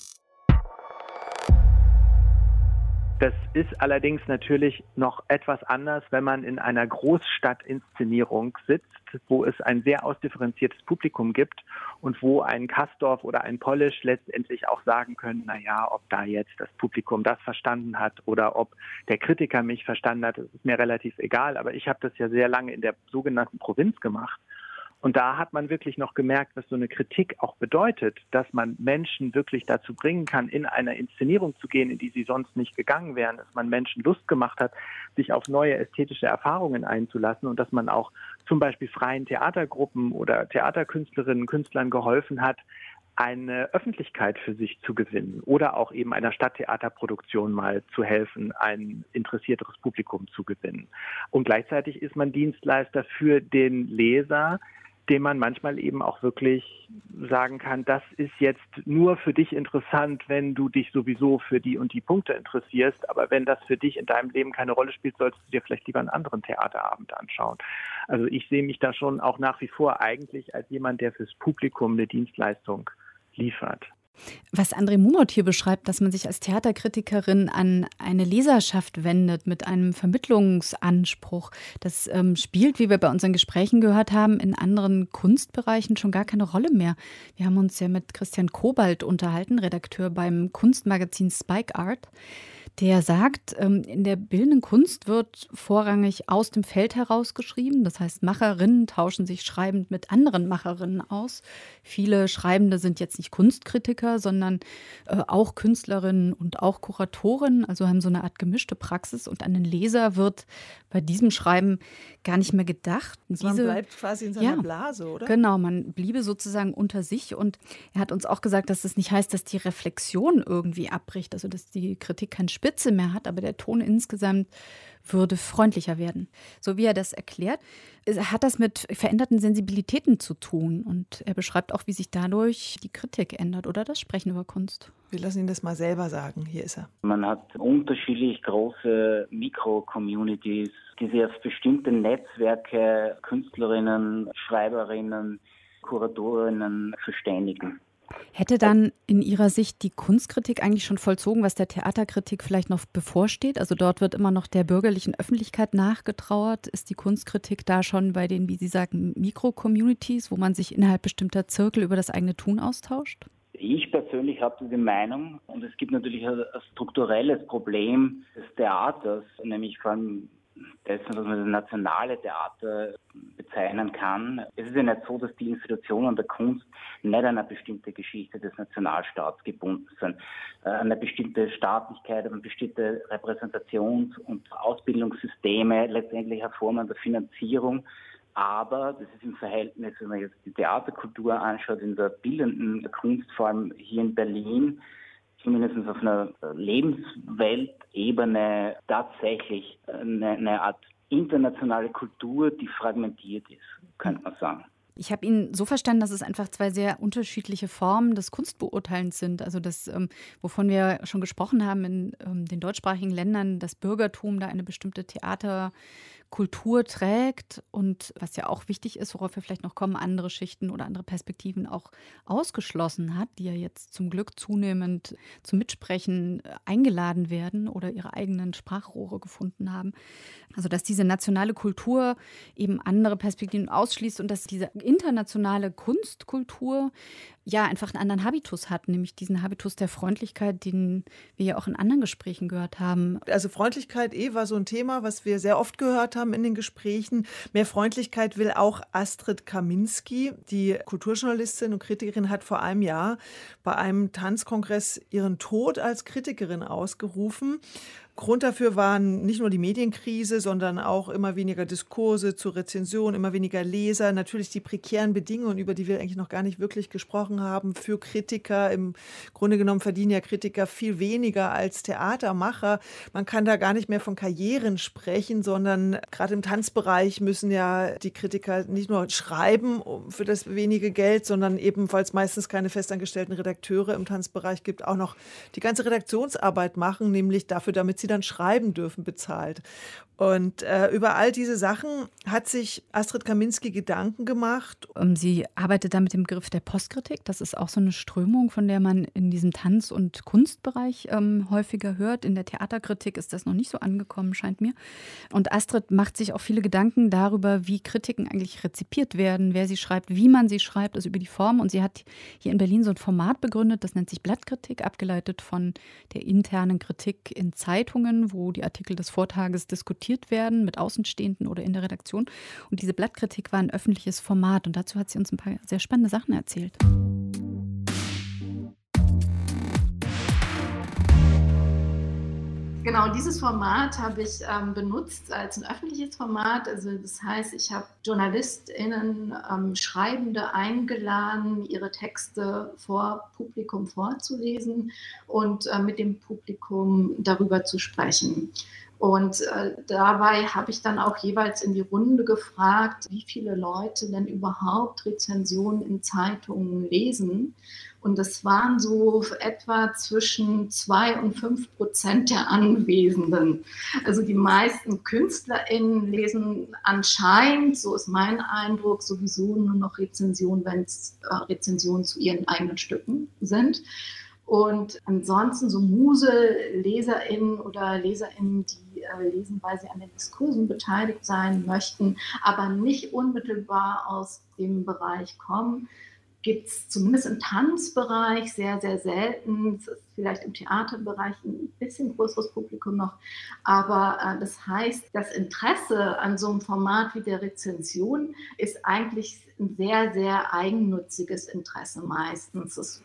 Das ist allerdings natürlich noch etwas anders, wenn man in einer Großstadtinszenierung sitzt, wo es ein sehr ausdifferenziertes Publikum gibt und wo ein Kastorf oder ein Polish letztendlich auch sagen können, na ja, ob da jetzt das Publikum das verstanden hat oder ob der Kritiker mich verstanden hat, ist mir relativ egal. Aber ich habe das ja sehr lange in der sogenannten Provinz gemacht und da hat man wirklich noch gemerkt, was so eine Kritik auch bedeutet, dass man Menschen wirklich dazu bringen kann, in eine Inszenierung zu gehen, in die sie sonst nicht gegangen wären, dass man Menschen Lust gemacht hat, sich auf neue ästhetische Erfahrungen einzulassen und dass man auch zum Beispiel freien Theatergruppen oder Theaterkünstlerinnen, Künstlern geholfen hat, eine Öffentlichkeit für sich zu gewinnen oder auch eben einer Stadttheaterproduktion mal zu helfen, ein interessierteres Publikum zu gewinnen. Und gleichzeitig ist man Dienstleister für den Leser, dem man manchmal eben auch wirklich sagen kann, das ist jetzt nur für dich interessant, wenn du dich sowieso für die und die Punkte interessierst. Aber wenn das für dich in deinem Leben keine Rolle spielt, solltest du dir vielleicht lieber einen anderen Theaterabend anschauen. Also ich sehe mich da schon auch nach wie vor eigentlich als jemand, der fürs Publikum eine Dienstleistung liefert. Was André Mumot hier beschreibt, dass man sich als Theaterkritikerin an eine Leserschaft wendet mit einem Vermittlungsanspruch, das ähm, spielt, wie wir bei unseren Gesprächen gehört haben, in anderen Kunstbereichen schon gar keine Rolle mehr. Wir haben uns ja mit Christian Kobalt unterhalten, Redakteur beim Kunstmagazin Spike Art der sagt, ähm, in der bildenden Kunst wird vorrangig aus dem Feld heraus geschrieben. Das heißt, Macherinnen tauschen sich schreibend mit anderen Macherinnen aus. Viele Schreibende sind jetzt nicht Kunstkritiker, sondern äh, auch Künstlerinnen und auch Kuratorinnen, also haben so eine Art gemischte Praxis. Und an den Leser wird bei diesem Schreiben gar nicht mehr gedacht. Diese, man bleibt quasi in seiner ja, Blase, oder? Genau, man bliebe sozusagen unter sich. Und er hat uns auch gesagt, dass das nicht heißt, dass die Reflexion irgendwie abbricht, also dass die Kritik keinen Spitze mehr hat, aber der Ton insgesamt würde freundlicher werden. So wie er das erklärt, hat das mit veränderten Sensibilitäten zu tun. Und er beschreibt auch, wie sich dadurch die Kritik ändert oder das Sprechen über Kunst. Wir lassen ihn das mal selber sagen. Hier ist er. Man hat unterschiedlich große Mikro-Communities, die sich auf bestimmte Netzwerke, Künstlerinnen, Schreiberinnen, Kuratorinnen verständigen. Hätte dann in Ihrer Sicht die Kunstkritik eigentlich schon vollzogen, was der Theaterkritik vielleicht noch bevorsteht? Also dort wird immer noch der bürgerlichen Öffentlichkeit nachgetrauert. Ist die Kunstkritik da schon bei den, wie Sie sagen, Mikro-Communities, wo man sich innerhalb bestimmter Zirkel über das eigene Tun austauscht? Ich persönlich habe diese Meinung und es gibt natürlich ein, strukturelles Problem des Theaters, nämlich vor allem dessen, was man das nationale Theater bezeichnen kann. Es ist ja nicht so, dass die Institutionen der Kunst nicht an eine bestimmte Geschichte des Nationalstaats gebunden sind, äh, an eine bestimmte Staatlichkeit, an bestimmte Repräsentations- und Ausbildungssysteme, letztendlich eine Form der Finanzierung. Aber das ist im Verhältnis, wenn man jetzt die Theaterkultur anschaut, in der bildenden Kunstform hier in Berlin, zumindest auf einer Lebensweltebene tatsächlich eine, eine Art internationale Kultur, die fragmentiert ist, könnte man sagen. Ich habe ihn so verstanden, dass es einfach zwei sehr unterschiedliche Formen des Kunstbeurteilens sind. Also das, ähm, wovon wir schon gesprochen haben in ähm, den deutschsprachigen Ländern, das Bürgertum da eine bestimmte Theater Kultur trägt und was ja auch wichtig ist, worauf wir vielleicht noch kommen, andere Schichten oder andere Perspektiven auch ausgeschlossen hat, die ja jetzt zum Glück zunehmend zum Mitsprechen äh, eingeladen werden oder ihre eigenen Sprachrohre gefunden haben. Also dass diese nationale Kultur eben andere Perspektiven ausschließt und dass diese internationale Kunstkultur ja einfach einen anderen Habitus hat, nämlich diesen Habitus der Freundlichkeit, den wir ja auch in anderen Gesprächen gehört haben. Also Freundlichkeit eh war so ein Thema, was wir sehr oft gehört haben in den Gesprächen. Mehr Freundlichkeit will auch Astrid Kaminski, die Kulturjournalistin und Kritikerin, hat vor einem Jahr bei einem Tanzkongress ihren Tod als Kritikerin ausgerufen. Grund dafür waren nicht nur die Medienkrise, sondern auch immer weniger Diskurse zur Rezension, immer weniger Leser, natürlich die prekären Bedingungen, über die wir eigentlich noch gar nicht wirklich gesprochen haben, für Kritiker. Im Grunde genommen verdienen ja Kritiker viel weniger als Theatermacher. Man kann da gar nicht mehr von Karrieren sprechen, sondern gerade im Tanzbereich müssen ja die Kritiker nicht nur schreiben für das wenige Geld, sondern ebenfalls meistens keine festangestellten Redakteure im Tanzbereich gibt, auch noch die ganze Redaktionsarbeit machen, nämlich dafür, damit sie dann schreiben dürfen, bezahlt. Und äh, über all diese Sachen hat sich Astrid Kaminski Gedanken gemacht. Ähm, sie arbeitet da mit dem Begriff der Postkritik. Das ist auch so eine Strömung, von der man in diesem Tanz- und Kunstbereich ähm, häufiger hört. In der Theaterkritik ist das noch nicht so angekommen, scheint mir. Und Astrid macht sich auch viele Gedanken darüber, wie Kritiken eigentlich rezipiert werden, wer sie schreibt, wie man sie schreibt, also über die Form. Und sie hat hier in Berlin so ein Format begründet, das nennt sich Blattkritik, abgeleitet von der internen Kritik in Zeitungen, wo die Artikel des Vortages diskutiert werden mit Außenstehenden oder in der Redaktion. Und diese Blattkritik war ein öffentliches Format und dazu hat sie uns ein paar sehr spannende Sachen erzählt. Genau, dieses Format habe ich ähm, benutzt als ein öffentliches Format. Also das heißt, ich habe JournalistInnen, ähm, Schreibende eingeladen, ihre Texte vor Publikum vorzulesen und äh, mit dem Publikum darüber zu sprechen. Und äh, dabei habe ich dann auch jeweils in die Runde gefragt, wie viele Leute denn überhaupt Rezensionen in Zeitungen lesen. Und das waren so etwa zwischen zwei und fünf Prozent der Anwesenden. Also die meisten KünstlerInnen lesen anscheinend, so ist mein Eindruck, sowieso nur noch Rezensionen, wenn es äh, Rezensionen zu ihren eigenen Stücken sind. Und ansonsten so Muse-LeserInnen oder LeserInnen, die äh, lesen, weil sie an den Diskursen beteiligt sein möchten, aber nicht unmittelbar aus dem Bereich kommen, gibt es zumindest im Tanzbereich sehr, sehr selten. Es vielleicht im Theaterbereich ein bisschen größeres Publikum noch. Aber äh, das heißt, das Interesse an so einem Format wie der Rezension ist eigentlich ein sehr, sehr eigennütziges Interesse meistens. Es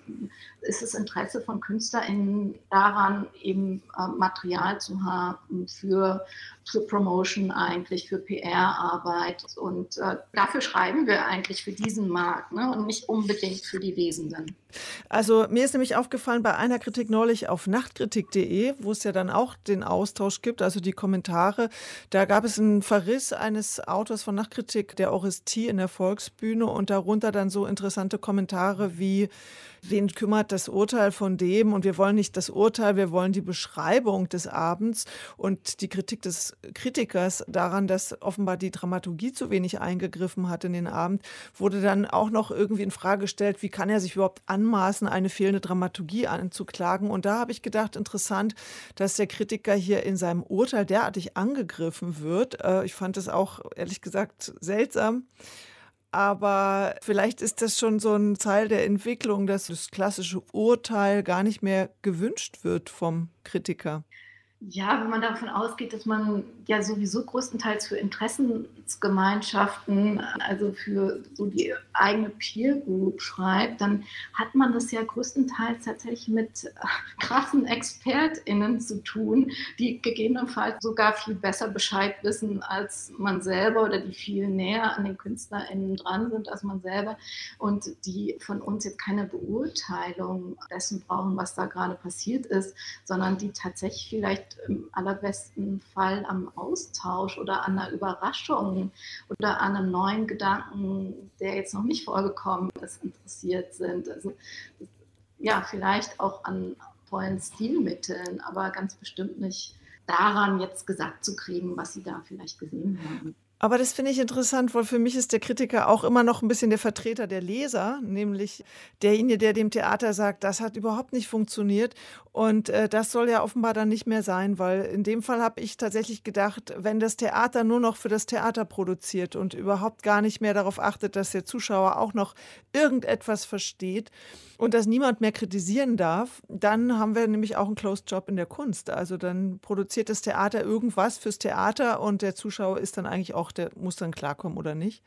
ist das Interesse von KünstlerInnen daran, eben äh, Material zu haben für, für Promotion eigentlich, für PR-Arbeit. Und äh, dafür schreiben wir eigentlich für diesen Markt ne? und nicht unbedingt für die Lesenden. Also mir ist nämlich aufgefallen bei einer Kritik neulich auf nachtkritik.de, wo es ja dann auch den Austausch gibt, also die Kommentare, da gab es einen Verriss eines Autors von Nachtkritik, der Orestie in der Volksbühne und darunter dann so interessante Kommentare wie wen kümmert das Urteil von dem und wir wollen nicht das Urteil, wir wollen die Beschreibung des Abends und die Kritik des Kritikers daran, dass offenbar die Dramaturgie zu wenig eingegriffen hat in den Abend, wurde dann auch noch irgendwie in Frage gestellt, wie kann er sich überhaupt anmaßen, eine fehlende Dramaturgie anzuklagen und da habe ich gedacht, interessant, dass der Kritiker hier in seinem Urteil derartig angegriffen wird. Äh, ich fand es auch ehrlich gesagt seltsam. Aber vielleicht ist das schon so ein Teil der Entwicklung, dass das klassische Urteil gar nicht mehr gewünscht wird vom Kritiker. Ja, wenn man davon ausgeht, dass man ja sowieso größtenteils für Interessensgemeinschaften, also für so die eigene Peer Group schreibt, dann hat man das ja größtenteils tatsächlich mit krassen ExpertInnen zu tun, die gegebenenfalls sogar viel besser Bescheid wissen als man selber oder die viel näher an den KünstlerInnen dran sind als man selber und die von uns jetzt keine Beurteilung dessen brauchen, was da gerade passiert ist, sondern die tatsächlich vielleicht im allerbesten Fall am Austausch oder an einer Überraschung oder an einem neuen Gedanken, der jetzt noch nicht vorgekommen ist, interessiert sind. Also ja, vielleicht auch an tollen Stilmitteln, aber ganz bestimmt nicht daran, jetzt gesagt zu kriegen, was sie da vielleicht gesehen haben. Aber das finde ich interessant, weil für mich ist der Kritiker auch immer noch ein bisschen der Vertreter der Leser, nämlich derjenige, der dem Theater sagt, das hat überhaupt nicht funktioniert. Und äh, das soll ja offenbar dann nicht mehr sein, weil in dem Fall habe ich tatsächlich gedacht, wenn das Theater nur noch für das Theater produziert und überhaupt gar nicht mehr darauf achtet, dass der Zuschauer auch noch irgendetwas versteht und das niemand mehr kritisieren darf, dann haben wir nämlich auch einen Closed Job in der Kunst. Also dann produziert das Theater irgendwas fürs Theater und der Zuschauer ist dann eigentlich auch der muss dann klarkommen oder nicht?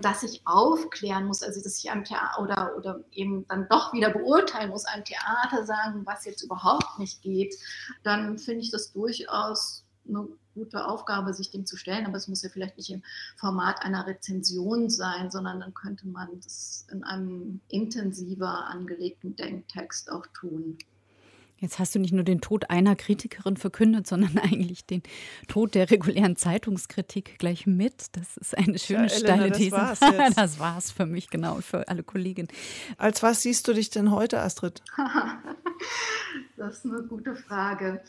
dass ich aufklären muss, also dass ich einem Theater oder, oder eben dann doch wieder beurteilen muss, einem Theater sagen, was jetzt überhaupt nicht geht, dann finde ich das durchaus eine gute Aufgabe, sich dem zu stellen. Aber es muss ja vielleicht nicht im Format einer Rezension sein, sondern dann könnte man das in einem intensiver angelegten Denktext auch tun. Jetzt hast du nicht nur den Tod einer Kritikerin verkündet, sondern eigentlich den Tod der regulären Zeitungskritik gleich mit. Das ist eine schöne ja, steile These. Das war's, jetzt. das war's für mich, genau, und für alle Kolleginnen. Als was siehst du dich denn heute, Astrid? das ist eine gute Frage.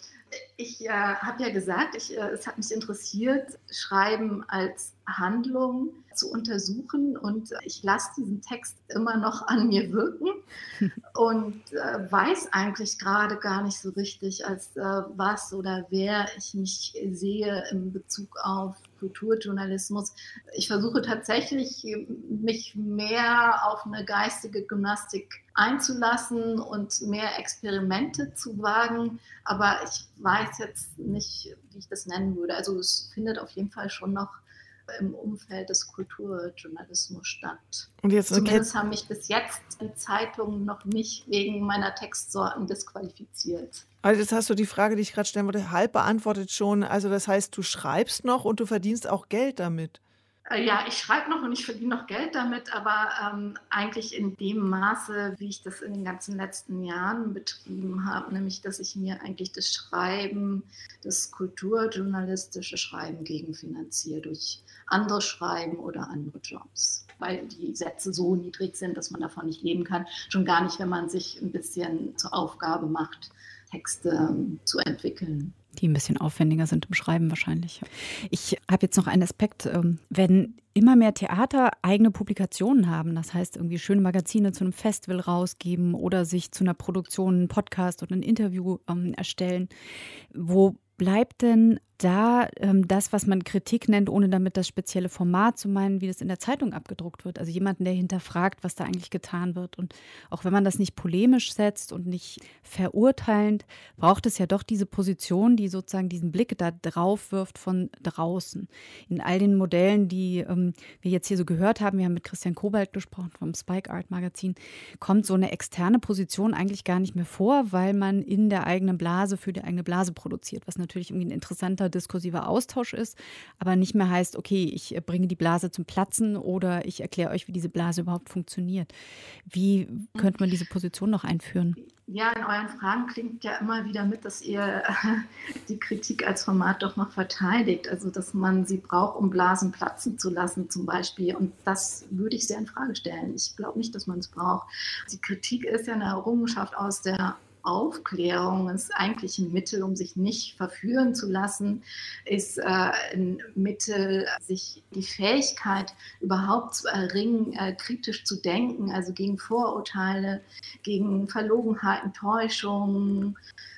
Ich äh, habe ja gesagt, ich, äh, es hat mich interessiert, Schreiben als Handlung zu untersuchen und ich lasse diesen Text immer noch an mir wirken und äh, weiß eigentlich gerade gar nicht so richtig, als äh, was oder wer ich mich sehe in Bezug auf Kulturjournalismus. Ich versuche tatsächlich, mich mehr auf eine geistige Gymnastik einzulassen und mehr Experimente zu wagen, aber ich weiß jetzt nicht, wie ich das nennen würde. Also es findet auf jeden Fall schon noch im Umfeld des Kulturjournalismus statt. Und jetzt Zumindest haben mich bis jetzt in Zeitungen noch nicht wegen meiner Textsorten disqualifiziert. Also jetzt hast du die Frage, die ich gerade stellen wollte, halb beantwortet schon. Also das heißt, du schreibst noch und du verdienst auch Geld damit. Äh, ja, ich schreibe noch und ich verdiene noch Geld damit, aber ähm, eigentlich in dem Maße, wie ich das in den ganzen letzten Jahren betrieben habe, nämlich dass ich mir eigentlich das Schreiben, das kulturjournalistische Schreiben gegenfinanziere durch andere Schreiben oder andere Jobs, weil die Sätze so niedrig sind, dass man davon nicht leben kann. Schon gar nicht, wenn man sich ein bisschen zur Aufgabe macht, Texte ähm, zu entwickeln die ein bisschen aufwendiger sind im Schreiben wahrscheinlich. Ich habe jetzt noch einen Aspekt, ähm, wenn immer mehr Theater eigene Publikationen haben, das heißt irgendwie schöne Magazine zu einem Festival rausgeben oder sich zu einer Produktion einen Podcast oder ein Interview ähm, erstellen, wo bleibt denn da ähm, das, was man Kritik nennt, ohne damit das spezielle Format zu meinen, wie das in der Zeitung abgedruckt wird. Also jemanden, der hinterfragt, was da eigentlich getan wird. Und auch wenn man das nicht polemisch setzt und nicht verurteilend, braucht es ja doch diese Position, die sozusagen diesen Blick da drauf wirft von draußen. In all den Modellen, die ähm, wir jetzt hier so gehört haben, wir haben mit Christian Kobalt gesprochen vom Spike Art Magazin, kommt so eine externe Position eigentlich gar nicht mehr vor, weil man in der eigenen Blase für die eigene Blase produziert, was natürlich irgendwie ein interessanter diskursiver Austausch ist, aber nicht mehr heißt, okay, ich äh, bringe die Blase zum Platzen oder ich erkläre euch, wie diese Blase überhaupt funktioniert. Wie könnte man diese Position noch einführen? Ja, in euren Fragen klingt ja immer wieder mit, dass ihr die Kritik als Format doch noch verteidigt. Also, dass man sie braucht, um Blasen platzen zu lassen, zum Beispiel. Und das würde ich sehr in Frage stellen. Ich glaube nicht, dass man es braucht. Die Kritik ist ja eine Errungenschaft aus der Aufklärung ist eigentlich ein Mittel, um sich nicht verführen zu lassen, ist äh, ein Mittel, sich die Fähigkeit überhaupt zu erringen, äh, kritisch zu denken, also gegen Vorurteile, gegen Verlogenheiten, Täuschungen,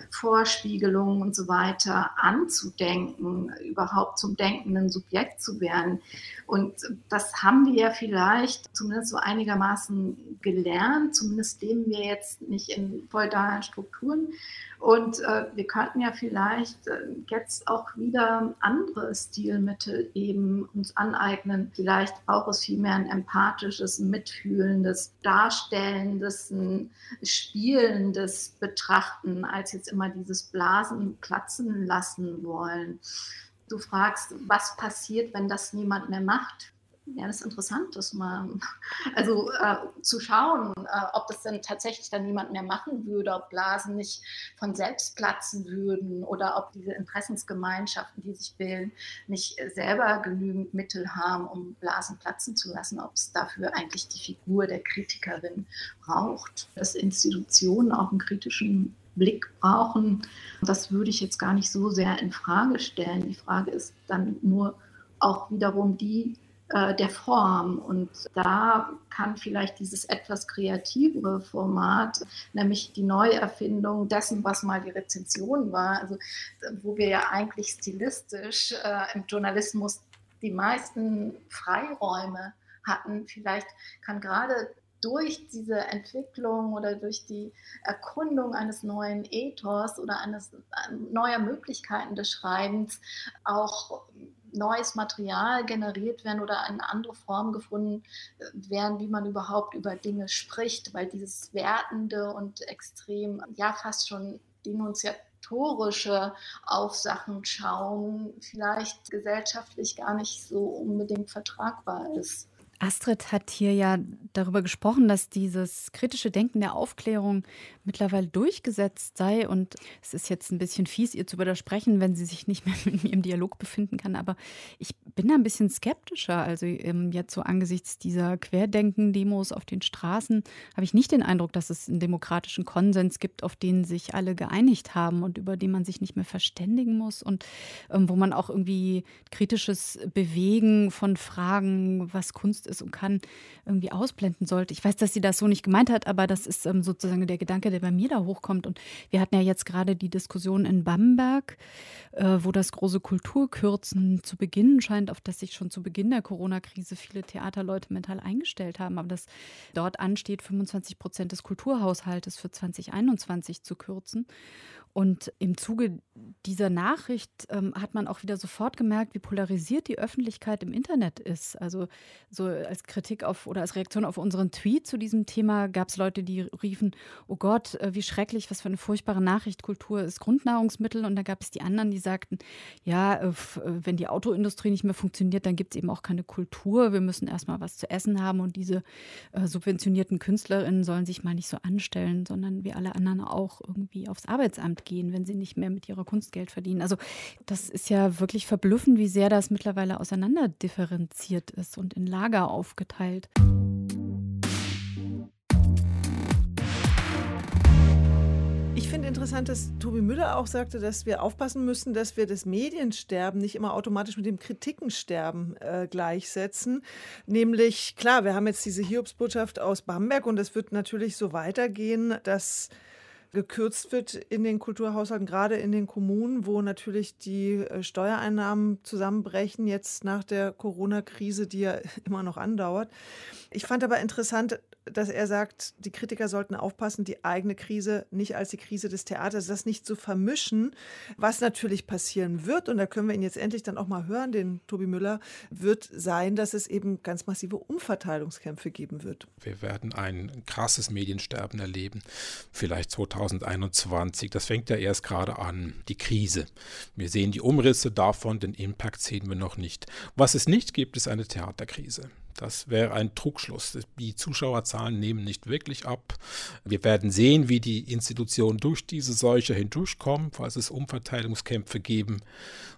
Vorspiegelungen und so weiter anzudenken, überhaupt zum denkenden Subjekt zu werden. Und das haben wir ja vielleicht zumindest so einigermaßen gelernt. Zumindest leben wir jetzt nicht in feudalen Strukturen. Und äh, wir könnten ja vielleicht äh, jetzt auch wieder andere Stilmittel eben uns aneignen. Vielleicht braucht es vielmehr ein empathisches, mitfühlendes, darstellendes, ein spielendes Betrachten, als jetzt immer dieses Blasen platzen lassen wollen. Du fragst, was passiert, wenn das niemand mehr macht? Ja, das ist interessant, das mal, also äh, zu schauen, äh, ob das denn tatsächlich dann niemand mehr machen würde, ob Blasen nicht von selbst platzen würden oder ob diese Interessensgemeinschaften, die sich bilden, nicht selber genügend Mittel haben, um Blasen platzen zu lassen, ob es dafür eigentlich die Figur der Kritikerin braucht, dass Institutionen auch einen kritischen Blick brauchen. Das würde ich jetzt gar nicht so sehr in Frage stellen. Die Frage ist dann nur auch wiederum die, äh, der Form. Und da kann vielleicht dieses etwas kreativere Format, nämlich die Neuerfindung dessen, was mal die Rezension war, also wo wir ja eigentlich stilistisch äh, im Journalismus die meisten Freiräume hatten, vielleicht kann gerade durch diese Entwicklung oder durch die Erkundung eines neuen Ethos oder eines neuer Möglichkeiten des Schreibens auch neues Material generiert werden oder eine andere Form gefunden äh, werden, wie man überhaupt über Dinge spricht, weil dieses wertende und extrem, ja fast schon denunziatorische auf Sachen schauen vielleicht gesellschaftlich gar nicht so unbedingt vertragbar ist. Astrid hat hier ja darüber gesprochen, dass dieses kritische Denken der Aufklärung mittlerweile durchgesetzt sei. Und es ist jetzt ein bisschen fies, ihr zu widersprechen, wenn sie sich nicht mehr mit mir im Dialog befinden kann. Aber ich bin da ein bisschen skeptischer. Also ähm, jetzt so angesichts dieser Querdenken-Demos auf den Straßen habe ich nicht den Eindruck, dass es einen demokratischen Konsens gibt, auf den sich alle geeinigt haben und über den man sich nicht mehr verständigen muss und ähm, wo man auch irgendwie kritisches Bewegen von Fragen, was Kunst ist und kann, irgendwie ausblenden sollte. Ich weiß, dass sie das so nicht gemeint hat, aber das ist ähm, sozusagen der Gedanke, der bei mir da hochkommt. Und wir hatten ja jetzt gerade die Diskussion in Bamberg, äh, wo das große Kulturkürzen zu beginnen scheint, auf das sich schon zu Beginn der Corona-Krise viele Theaterleute mental eingestellt haben. Aber dass dort ansteht, 25 Prozent des Kulturhaushaltes für 2021 zu kürzen. Und im Zuge dieser Nachricht ähm, hat man auch wieder sofort gemerkt, wie polarisiert die Öffentlichkeit im Internet ist. Also so als Kritik auf oder als Reaktion auf unseren Tweet zu diesem Thema gab es Leute, die riefen, oh Gott, äh, wie schrecklich, was für eine furchtbare Nachricht, Kultur ist Grundnahrungsmittel. Und da gab es die anderen, die sagten, ja, äh, äh, wenn die Autoindustrie nicht mehr funktioniert, dann gibt es eben auch keine Kultur. Wir müssen erstmal was zu essen haben und diese äh, subventionierten Künstlerinnen sollen sich mal nicht so anstellen, sondern wie alle anderen auch irgendwie aufs Arbeitsamt gehen, wenn sie nicht mehr mit ihrer Kunst Geld verdienen. Also das ist ja wirklich verblüffend, wie sehr das mittlerweile auseinanderdifferenziert ist und in Lager aufgeteilt. Ich finde interessant, dass Tobi Müller auch sagte, dass wir aufpassen müssen, dass wir das Mediensterben nicht immer automatisch mit dem Kritikensterben äh, gleichsetzen. Nämlich, klar, wir haben jetzt diese Hiobsbotschaft aus Bamberg und es wird natürlich so weitergehen, dass gekürzt wird in den Kulturhaushalten, gerade in den Kommunen, wo natürlich die äh, Steuereinnahmen zusammenbrechen, jetzt nach der Corona-Krise, die ja immer noch andauert. Ich fand aber interessant, dass er sagt, die Kritiker sollten aufpassen, die eigene Krise nicht als die Krise des Theaters, das nicht zu vermischen. Was natürlich passieren wird, und da können wir ihn jetzt endlich dann auch mal hören, den Tobi Müller, wird sein, dass es eben ganz massive Umverteilungskämpfe geben wird. Wir werden ein krasses Mediensterben erleben, vielleicht 2021. Das fängt ja erst gerade an, die Krise. Wir sehen die Umrisse davon, den Impact sehen wir noch nicht. Was es nicht gibt, ist eine Theaterkrise. Das wäre ein Trugschluss. Die Zuschauerzahlen nehmen nicht wirklich ab. Wir werden sehen, wie die Institutionen durch diese Seuche hindurchkommen, falls es Umverteilungskämpfe geben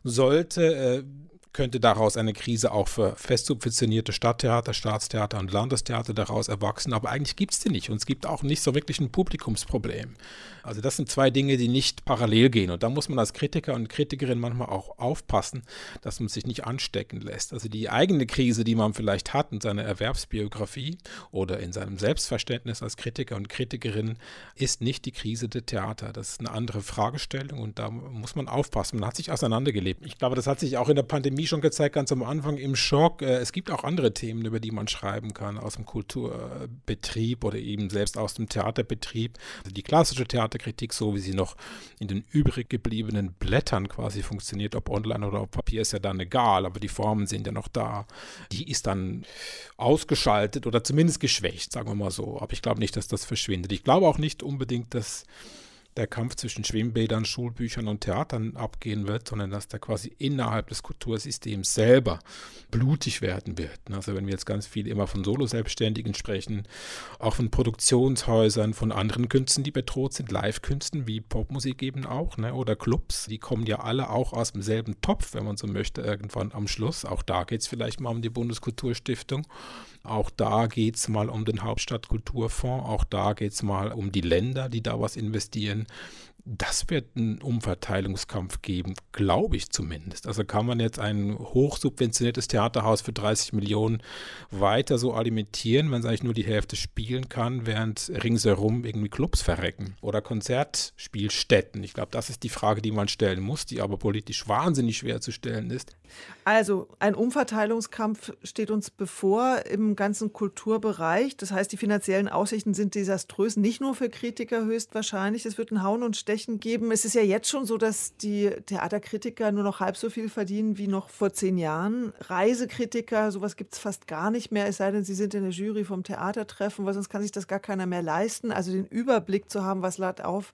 sollte. Könnte daraus eine Krise auch für fest subventionierte Stadttheater, Staatstheater und Landestheater daraus erwachsen. Aber eigentlich gibt es die nicht. Und es gibt auch nicht so wirklich ein Publikumsproblem. Also das sind zwei Dinge, die nicht parallel gehen. Und da muss man als Kritiker und Kritikerin manchmal auch aufpassen, dass man sich nicht anstecken lässt. Also die eigene Krise, die man vielleicht hat in seiner Erwerbsbiografie oder in seinem Selbstverständnis als Kritiker und Kritikerin, ist nicht die Krise der Theater. Das ist eine andere Fragestellung und da muss man aufpassen. Man hat sich auseinandergelebt. Ich glaube, das hat sich auch in der Pandemie schon gezeigt, ganz am Anfang im Schock. Äh, es gibt auch andere Themen, über die man schreiben kann, aus dem Kulturbetrieb oder eben selbst aus dem Theaterbetrieb. Also die klassische Theater Theaterkritik, so wie sie noch in den übrig gebliebenen Blättern quasi funktioniert, ob online oder auf Papier, ist ja dann egal, aber die Formen sind ja noch da. Die ist dann ausgeschaltet oder zumindest geschwächt, sagen wir mal so. Aber ich glaube nicht, dass das verschwindet. Ich glaube auch nicht unbedingt, dass der Kampf zwischen Schwimmbädern, Schulbüchern und Theatern abgehen wird, sondern dass der quasi innerhalb des Kultursystems selber blutig werden wird. Also wenn wir jetzt ganz viel immer von Solo-Selbstständigen sprechen, auch von Produktionshäusern, von anderen Künsten, die bedroht sind, Live-Künsten wie Popmusik eben auch, ne? oder Clubs, die kommen ja alle auch aus demselben Topf, wenn man so möchte, irgendwann am Schluss. Auch da geht es vielleicht mal um die Bundeskulturstiftung. Auch da geht es mal um den Hauptstadtkulturfonds, auch da geht es mal um die Länder, die da was investieren das wird einen Umverteilungskampf geben, glaube ich zumindest. Also kann man jetzt ein hochsubventioniertes Theaterhaus für 30 Millionen weiter so alimentieren, wenn es eigentlich nur die Hälfte spielen kann, während ringsherum irgendwie Clubs verrecken oder Konzertspielstätten. Ich glaube, das ist die Frage, die man stellen muss, die aber politisch wahnsinnig schwer zu stellen ist. Also ein Umverteilungskampf steht uns bevor im ganzen Kulturbereich. Das heißt, die finanziellen Aussichten sind desaströs, nicht nur für Kritiker höchstwahrscheinlich. Es wird ein Hauen und Stechen geben. Es ist ja jetzt schon so, dass die Theaterkritiker nur noch halb so viel verdienen wie noch vor zehn Jahren. Reisekritiker, sowas gibt es fast gar nicht mehr, es sei denn, sie sind in der Jury vom Theatertreffen, weil sonst kann sich das gar keiner mehr leisten. Also den Überblick zu haben, was Land auf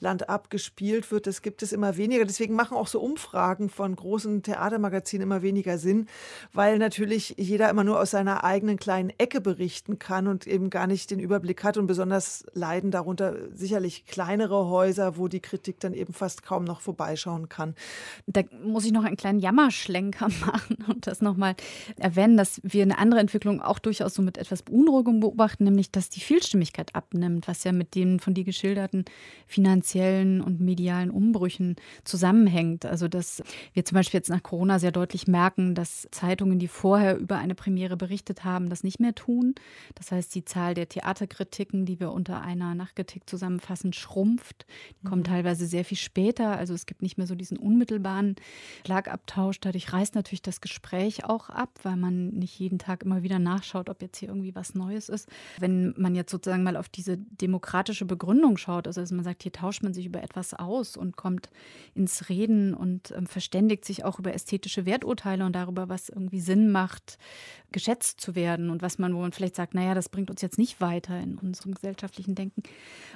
Land ab gespielt wird. Das gibt es immer weniger. Deswegen machen auch so Umfragen von großen Theatermagazinen immer weniger Sinn, weil natürlich jeder immer nur aus seiner eigenen kleinen Ecke berichten kann und eben gar nicht den Überblick hat. Und besonders leiden darunter sicherlich kleinere Häuser, wo die Kritik dann eben fast kaum noch vorbeischauen kann. Da muss ich noch einen kleinen Jammerschlenker machen und das nochmal erwähnen, dass wir eine andere Entwicklung auch durchaus so mit etwas Beunruhigung beobachten, nämlich dass die Vielstimmigkeit abnimmt, was ja mit den von dir geschilderten finanziellen finanziellen und medialen Umbrüchen zusammenhängt. Also dass wir zum Beispiel jetzt nach Corona sehr deutlich merken, dass Zeitungen, die vorher über eine Premiere berichtet haben, das nicht mehr tun. Das heißt, die Zahl der Theaterkritiken, die wir unter einer Nachkritik zusammenfassen, schrumpft. Die kommen mhm. teilweise sehr viel später. Also es gibt nicht mehr so diesen unmittelbaren Schlagabtausch. Dadurch reißt natürlich das Gespräch auch ab, weil man nicht jeden Tag immer wieder nachschaut, ob jetzt hier irgendwie was Neues ist. Wenn man jetzt sozusagen mal auf diese demokratische Begründung schaut, also dass man sagt, hier tauscht man sich über etwas aus und kommt ins Reden und ähm, verständigt sich auch über ästhetische Werturteile und darüber, was irgendwie Sinn macht, geschätzt zu werden und was man, wo man vielleicht sagt, naja, das bringt uns jetzt nicht weiter in unserem gesellschaftlichen Denken.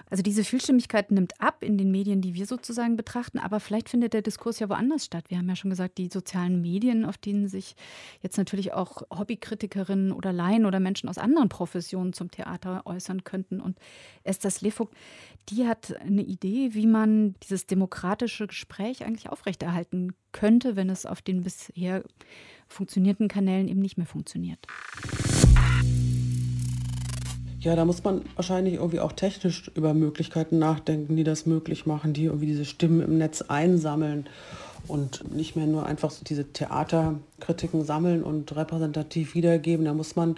Also diese Vielstimmigkeit nimmt ab in den Medien, die wir sozusagen betrachten, aber vielleicht findet der Diskurs ja woanders statt. Wir haben ja schon gesagt, die sozialen Medien, auf denen sich jetzt natürlich auch Hobbykritikerinnen oder Laien oder Menschen aus anderen Professionen zum Theater äußern könnten. Und Esther Slefuk, die hat eine Idee, wie man dieses demokratische Gespräch eigentlich aufrechterhalten könnte, wenn es auf den bisher funktionierenden Kanälen eben nicht mehr funktioniert. Ja, da muss man wahrscheinlich irgendwie auch technisch über Möglichkeiten nachdenken, die das möglich machen, die irgendwie diese Stimmen im Netz einsammeln und nicht mehr nur einfach so diese Theaterkritiken sammeln und repräsentativ wiedergeben. Da muss man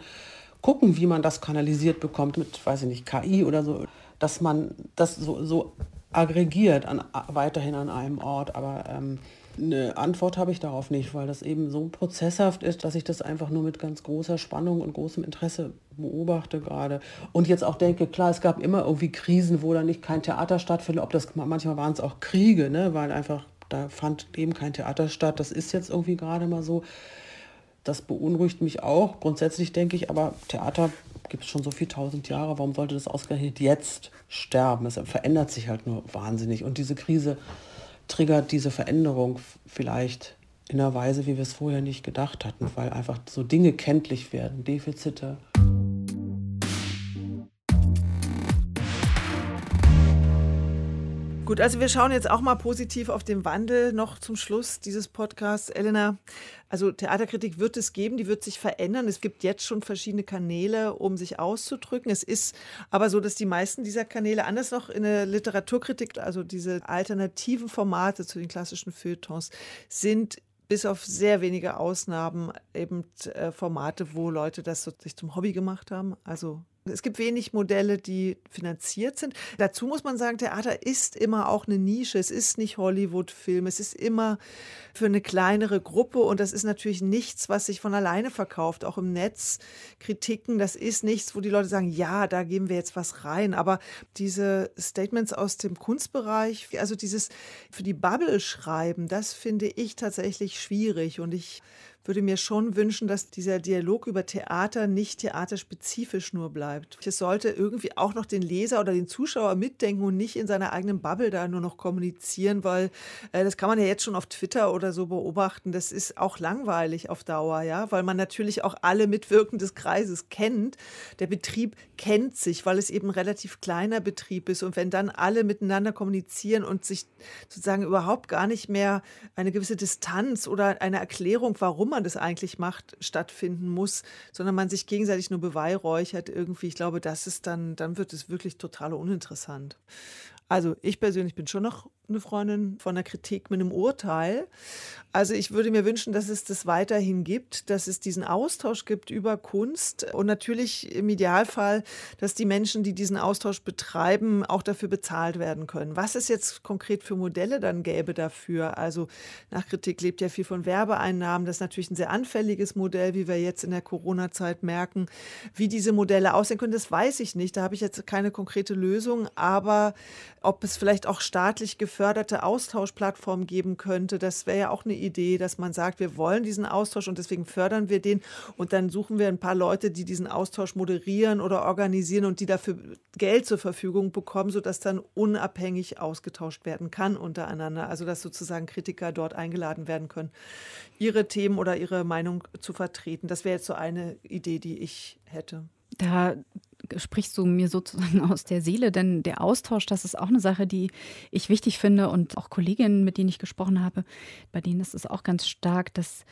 gucken, wie man das kanalisiert bekommt mit, weiß ich nicht, KI oder so. dass man das so, so aggregiert an, weiterhin an einem Ort. Aber ähm, eine Antwort habe ich darauf nicht, weil das eben so prozesshaft ist, dass ich das einfach nur mit ganz großer Spannung und großem Interesse beobachte gerade. Und jetzt auch denke, klar, es gab immer irgendwie Krisen, wo da nicht kein Theater stattfindet. Ob das manchmal waren es auch Kriege, ne? weil einfach da fand eben kein Theater statt. Das ist jetzt irgendwie gerade mal so. Das beunruhigt mich auch. Grundsätzlich denke ich, aber Theater gibt es schon so viele tausend Jahre. Warum sollte das ausgerechnet jetzt sterben? Es verändert sich halt nur wahnsinnig. Und diese Krise triggert diese Veränderung vielleicht in einer Weise, wie wir es vorher nicht gedacht hatten, weil einfach so Dinge kenntlich werden, Defizite. Gut, also wir schauen jetzt auch mal positiv auf den Wandel noch zum Schluss dieses Podcasts. Elena, also Theaterkritik wird es geben, die wird sich verändern. Es gibt jetzt schon verschiedene Kanäle, um sich auszudrücken. Es ist aber so, dass die meisten dieser Kanäle, anders noch in der Literaturkritik, also diese alternativen Formate zu den klassischen Feuilletons, sind bis auf sehr wenige Ausnahmen eben äh, Formate, wo Leute das so sich zum Hobby gemacht haben. Also es gibt wenig Modelle, die finanziert sind. Dazu muss man sagen, Theater ist immer auch eine Nische. Es ist nicht Hollywood-Film. Es ist immer für eine kleinere Gruppe und das ist natürlich nichts, was sich von alleine verkauft. Auch im Netz Kritiken, das ist nichts, wo die Leute sagen, ja, da geben wir jetzt was rein. Aber diese Statements aus dem Kunstbereich, also dieses für die Bubble schreiben, das finde ich tatsächlich schwierig und ich würde mir schon wünschen, dass dieser Dialog über Theater nicht theaterspezifisch nur bleibt. Es sollte irgendwie auch noch den Leser oder den Zuschauer mitdenken und nicht in seiner eigenen Bubble da nur noch kommunizieren, weil äh, das kann man ja jetzt schon auf Twitter oder so beobachten. Das ist auch langweilig auf Dauer, ja, weil man natürlich auch alle Mitwirkenden des Kreises kennt. Der Betrieb kennt sich, weil es eben ein relativ kleiner Betrieb ist. Und wenn dann alle miteinander kommunizieren und sich sozusagen überhaupt gar nicht mehr eine gewisse Distanz oder eine Erklärung, warum man das eigentlich macht, stattfinden muss, sondern man sich gegenseitig nur beweihräuchert irgendwie. Ich glaube, das ist dann, dann wird es wirklich total uninteressant. Also ich persönlich bin schon noch eine Freundin von der Kritik mit einem Urteil. Also ich würde mir wünschen, dass es das weiterhin gibt, dass es diesen Austausch gibt über Kunst und natürlich im Idealfall, dass die Menschen, die diesen Austausch betreiben, auch dafür bezahlt werden können. Was es jetzt konkret für Modelle dann gäbe dafür? Also nach Kritik lebt ja viel von Werbeeinnahmen. Das ist natürlich ein sehr anfälliges Modell, wie wir jetzt in der Corona-Zeit merken. Wie diese Modelle aussehen können, das weiß ich nicht. Da habe ich jetzt keine konkrete Lösung. Aber ob es vielleicht auch staatlich gefördert geförderte Austauschplattform geben könnte. Das wäre ja auch eine Idee, dass man sagt, wir wollen diesen Austausch und deswegen fördern wir den und dann suchen wir ein paar Leute, die diesen Austausch moderieren oder organisieren und die dafür Geld zur Verfügung bekommen, sodass dann unabhängig ausgetauscht werden kann untereinander. Also dass sozusagen Kritiker dort eingeladen werden können, ihre Themen oder ihre Meinung zu vertreten. Das wäre jetzt so eine Idee, die ich hätte. Da sprichst du mir sozusagen aus der Seele, denn der Austausch, das ist auch eine Sache, die ich wichtig finde und auch Kolleginnen, mit denen ich gesprochen habe, bei denen ist es auch ganz stark, dass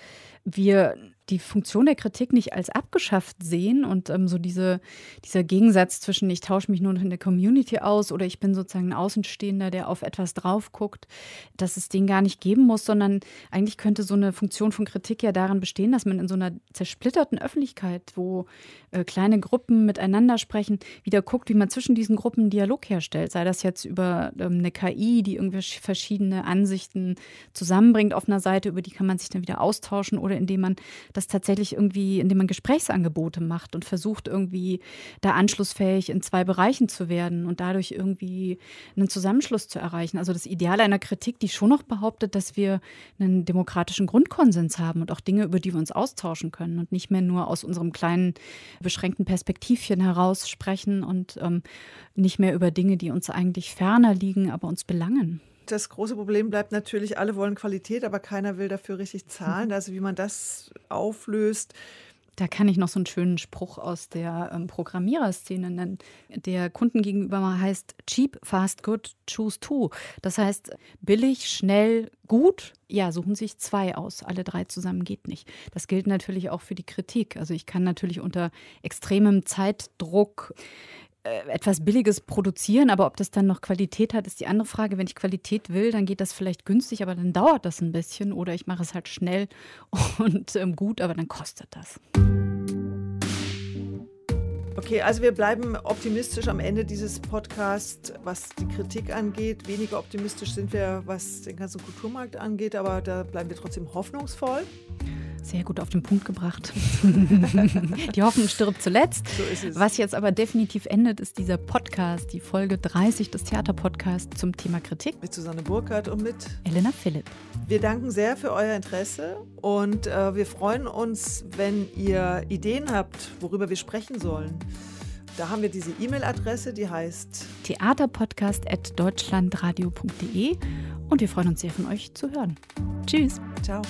wir die Funktion der Kritik nicht als abgeschafft sehen und ähm, so diese, dieser Gegensatz zwischen ich tausche mich nur noch in der Community aus oder ich bin sozusagen ein Außenstehender, der auf etwas drauf guckt, dass es den gar nicht geben muss, sondern eigentlich könnte so eine Funktion von Kritik ja darin bestehen, dass man in so einer zersplitterten Öffentlichkeit, wo äh, kleine Gruppen miteinander sprechen, wieder guckt, wie man zwischen diesen Gruppen einen Dialog herstellt. Sei das jetzt über ähm, eine KI, die irgendwie verschiedene Ansichten zusammenbringt auf einer Seite, über die kann man sich dann wieder austauschen oder indem man das tatsächlich irgendwie, indem man Gesprächsangebote macht und versucht irgendwie da anschlussfähig in zwei Bereichen zu werden und dadurch irgendwie einen Zusammenschluss zu erreichen. Also das Ideal einer Kritik, die schon noch behauptet, dass wir einen demokratischen Grundkonsens haben und auch Dinge, über die wir uns austauschen können und nicht mehr nur aus unserem kleinen beschränkten Perspektivchen heraus sprechen und ähm, nicht mehr über Dinge, die uns eigentlich ferner liegen, aber uns belangen. Das große Problem bleibt natürlich, alle wollen Qualität, aber keiner will dafür richtig zahlen. Also wie man das auflöst. Da kann ich noch so einen schönen Spruch aus der ähm, Programmiererszene nennen, der Kunden gegenüber mal heißt cheap, fast, good, choose two. Das heißt billig, schnell, gut. Ja, suchen sich zwei aus. Alle drei zusammen geht nicht. Das gilt natürlich auch für die Kritik. Also ich kann natürlich unter extremem Zeitdruck etwas Billiges produzieren, aber ob das dann noch Qualität hat, ist die andere Frage. Wenn ich Qualität will, dann geht das vielleicht günstig, aber dann dauert das ein bisschen oder ich mache es halt schnell und ähm, gut, aber dann kostet das. Okay, also wir bleiben optimistisch am Ende dieses Podcasts, was die Kritik angeht. Weniger optimistisch sind wir, was den ganzen Kulturmarkt angeht, aber da bleiben wir trotzdem hoffnungsvoll. Sehr gut auf den Punkt gebracht. die Hoffnung stirbt zuletzt. So ist es. Was jetzt aber definitiv endet, ist dieser Podcast, die Folge 30 des Theaterpodcasts zum Thema Kritik. Mit Susanne Burkhardt und mit Elena Philipp. Wir danken sehr für euer Interesse und äh, wir freuen uns, wenn ihr Ideen habt, worüber wir sprechen sollen. Da haben wir diese E-Mail-Adresse, die heißt theaterpodcast.deutschlandradio.de und wir freuen uns sehr von euch zu hören. Tschüss. Ciao.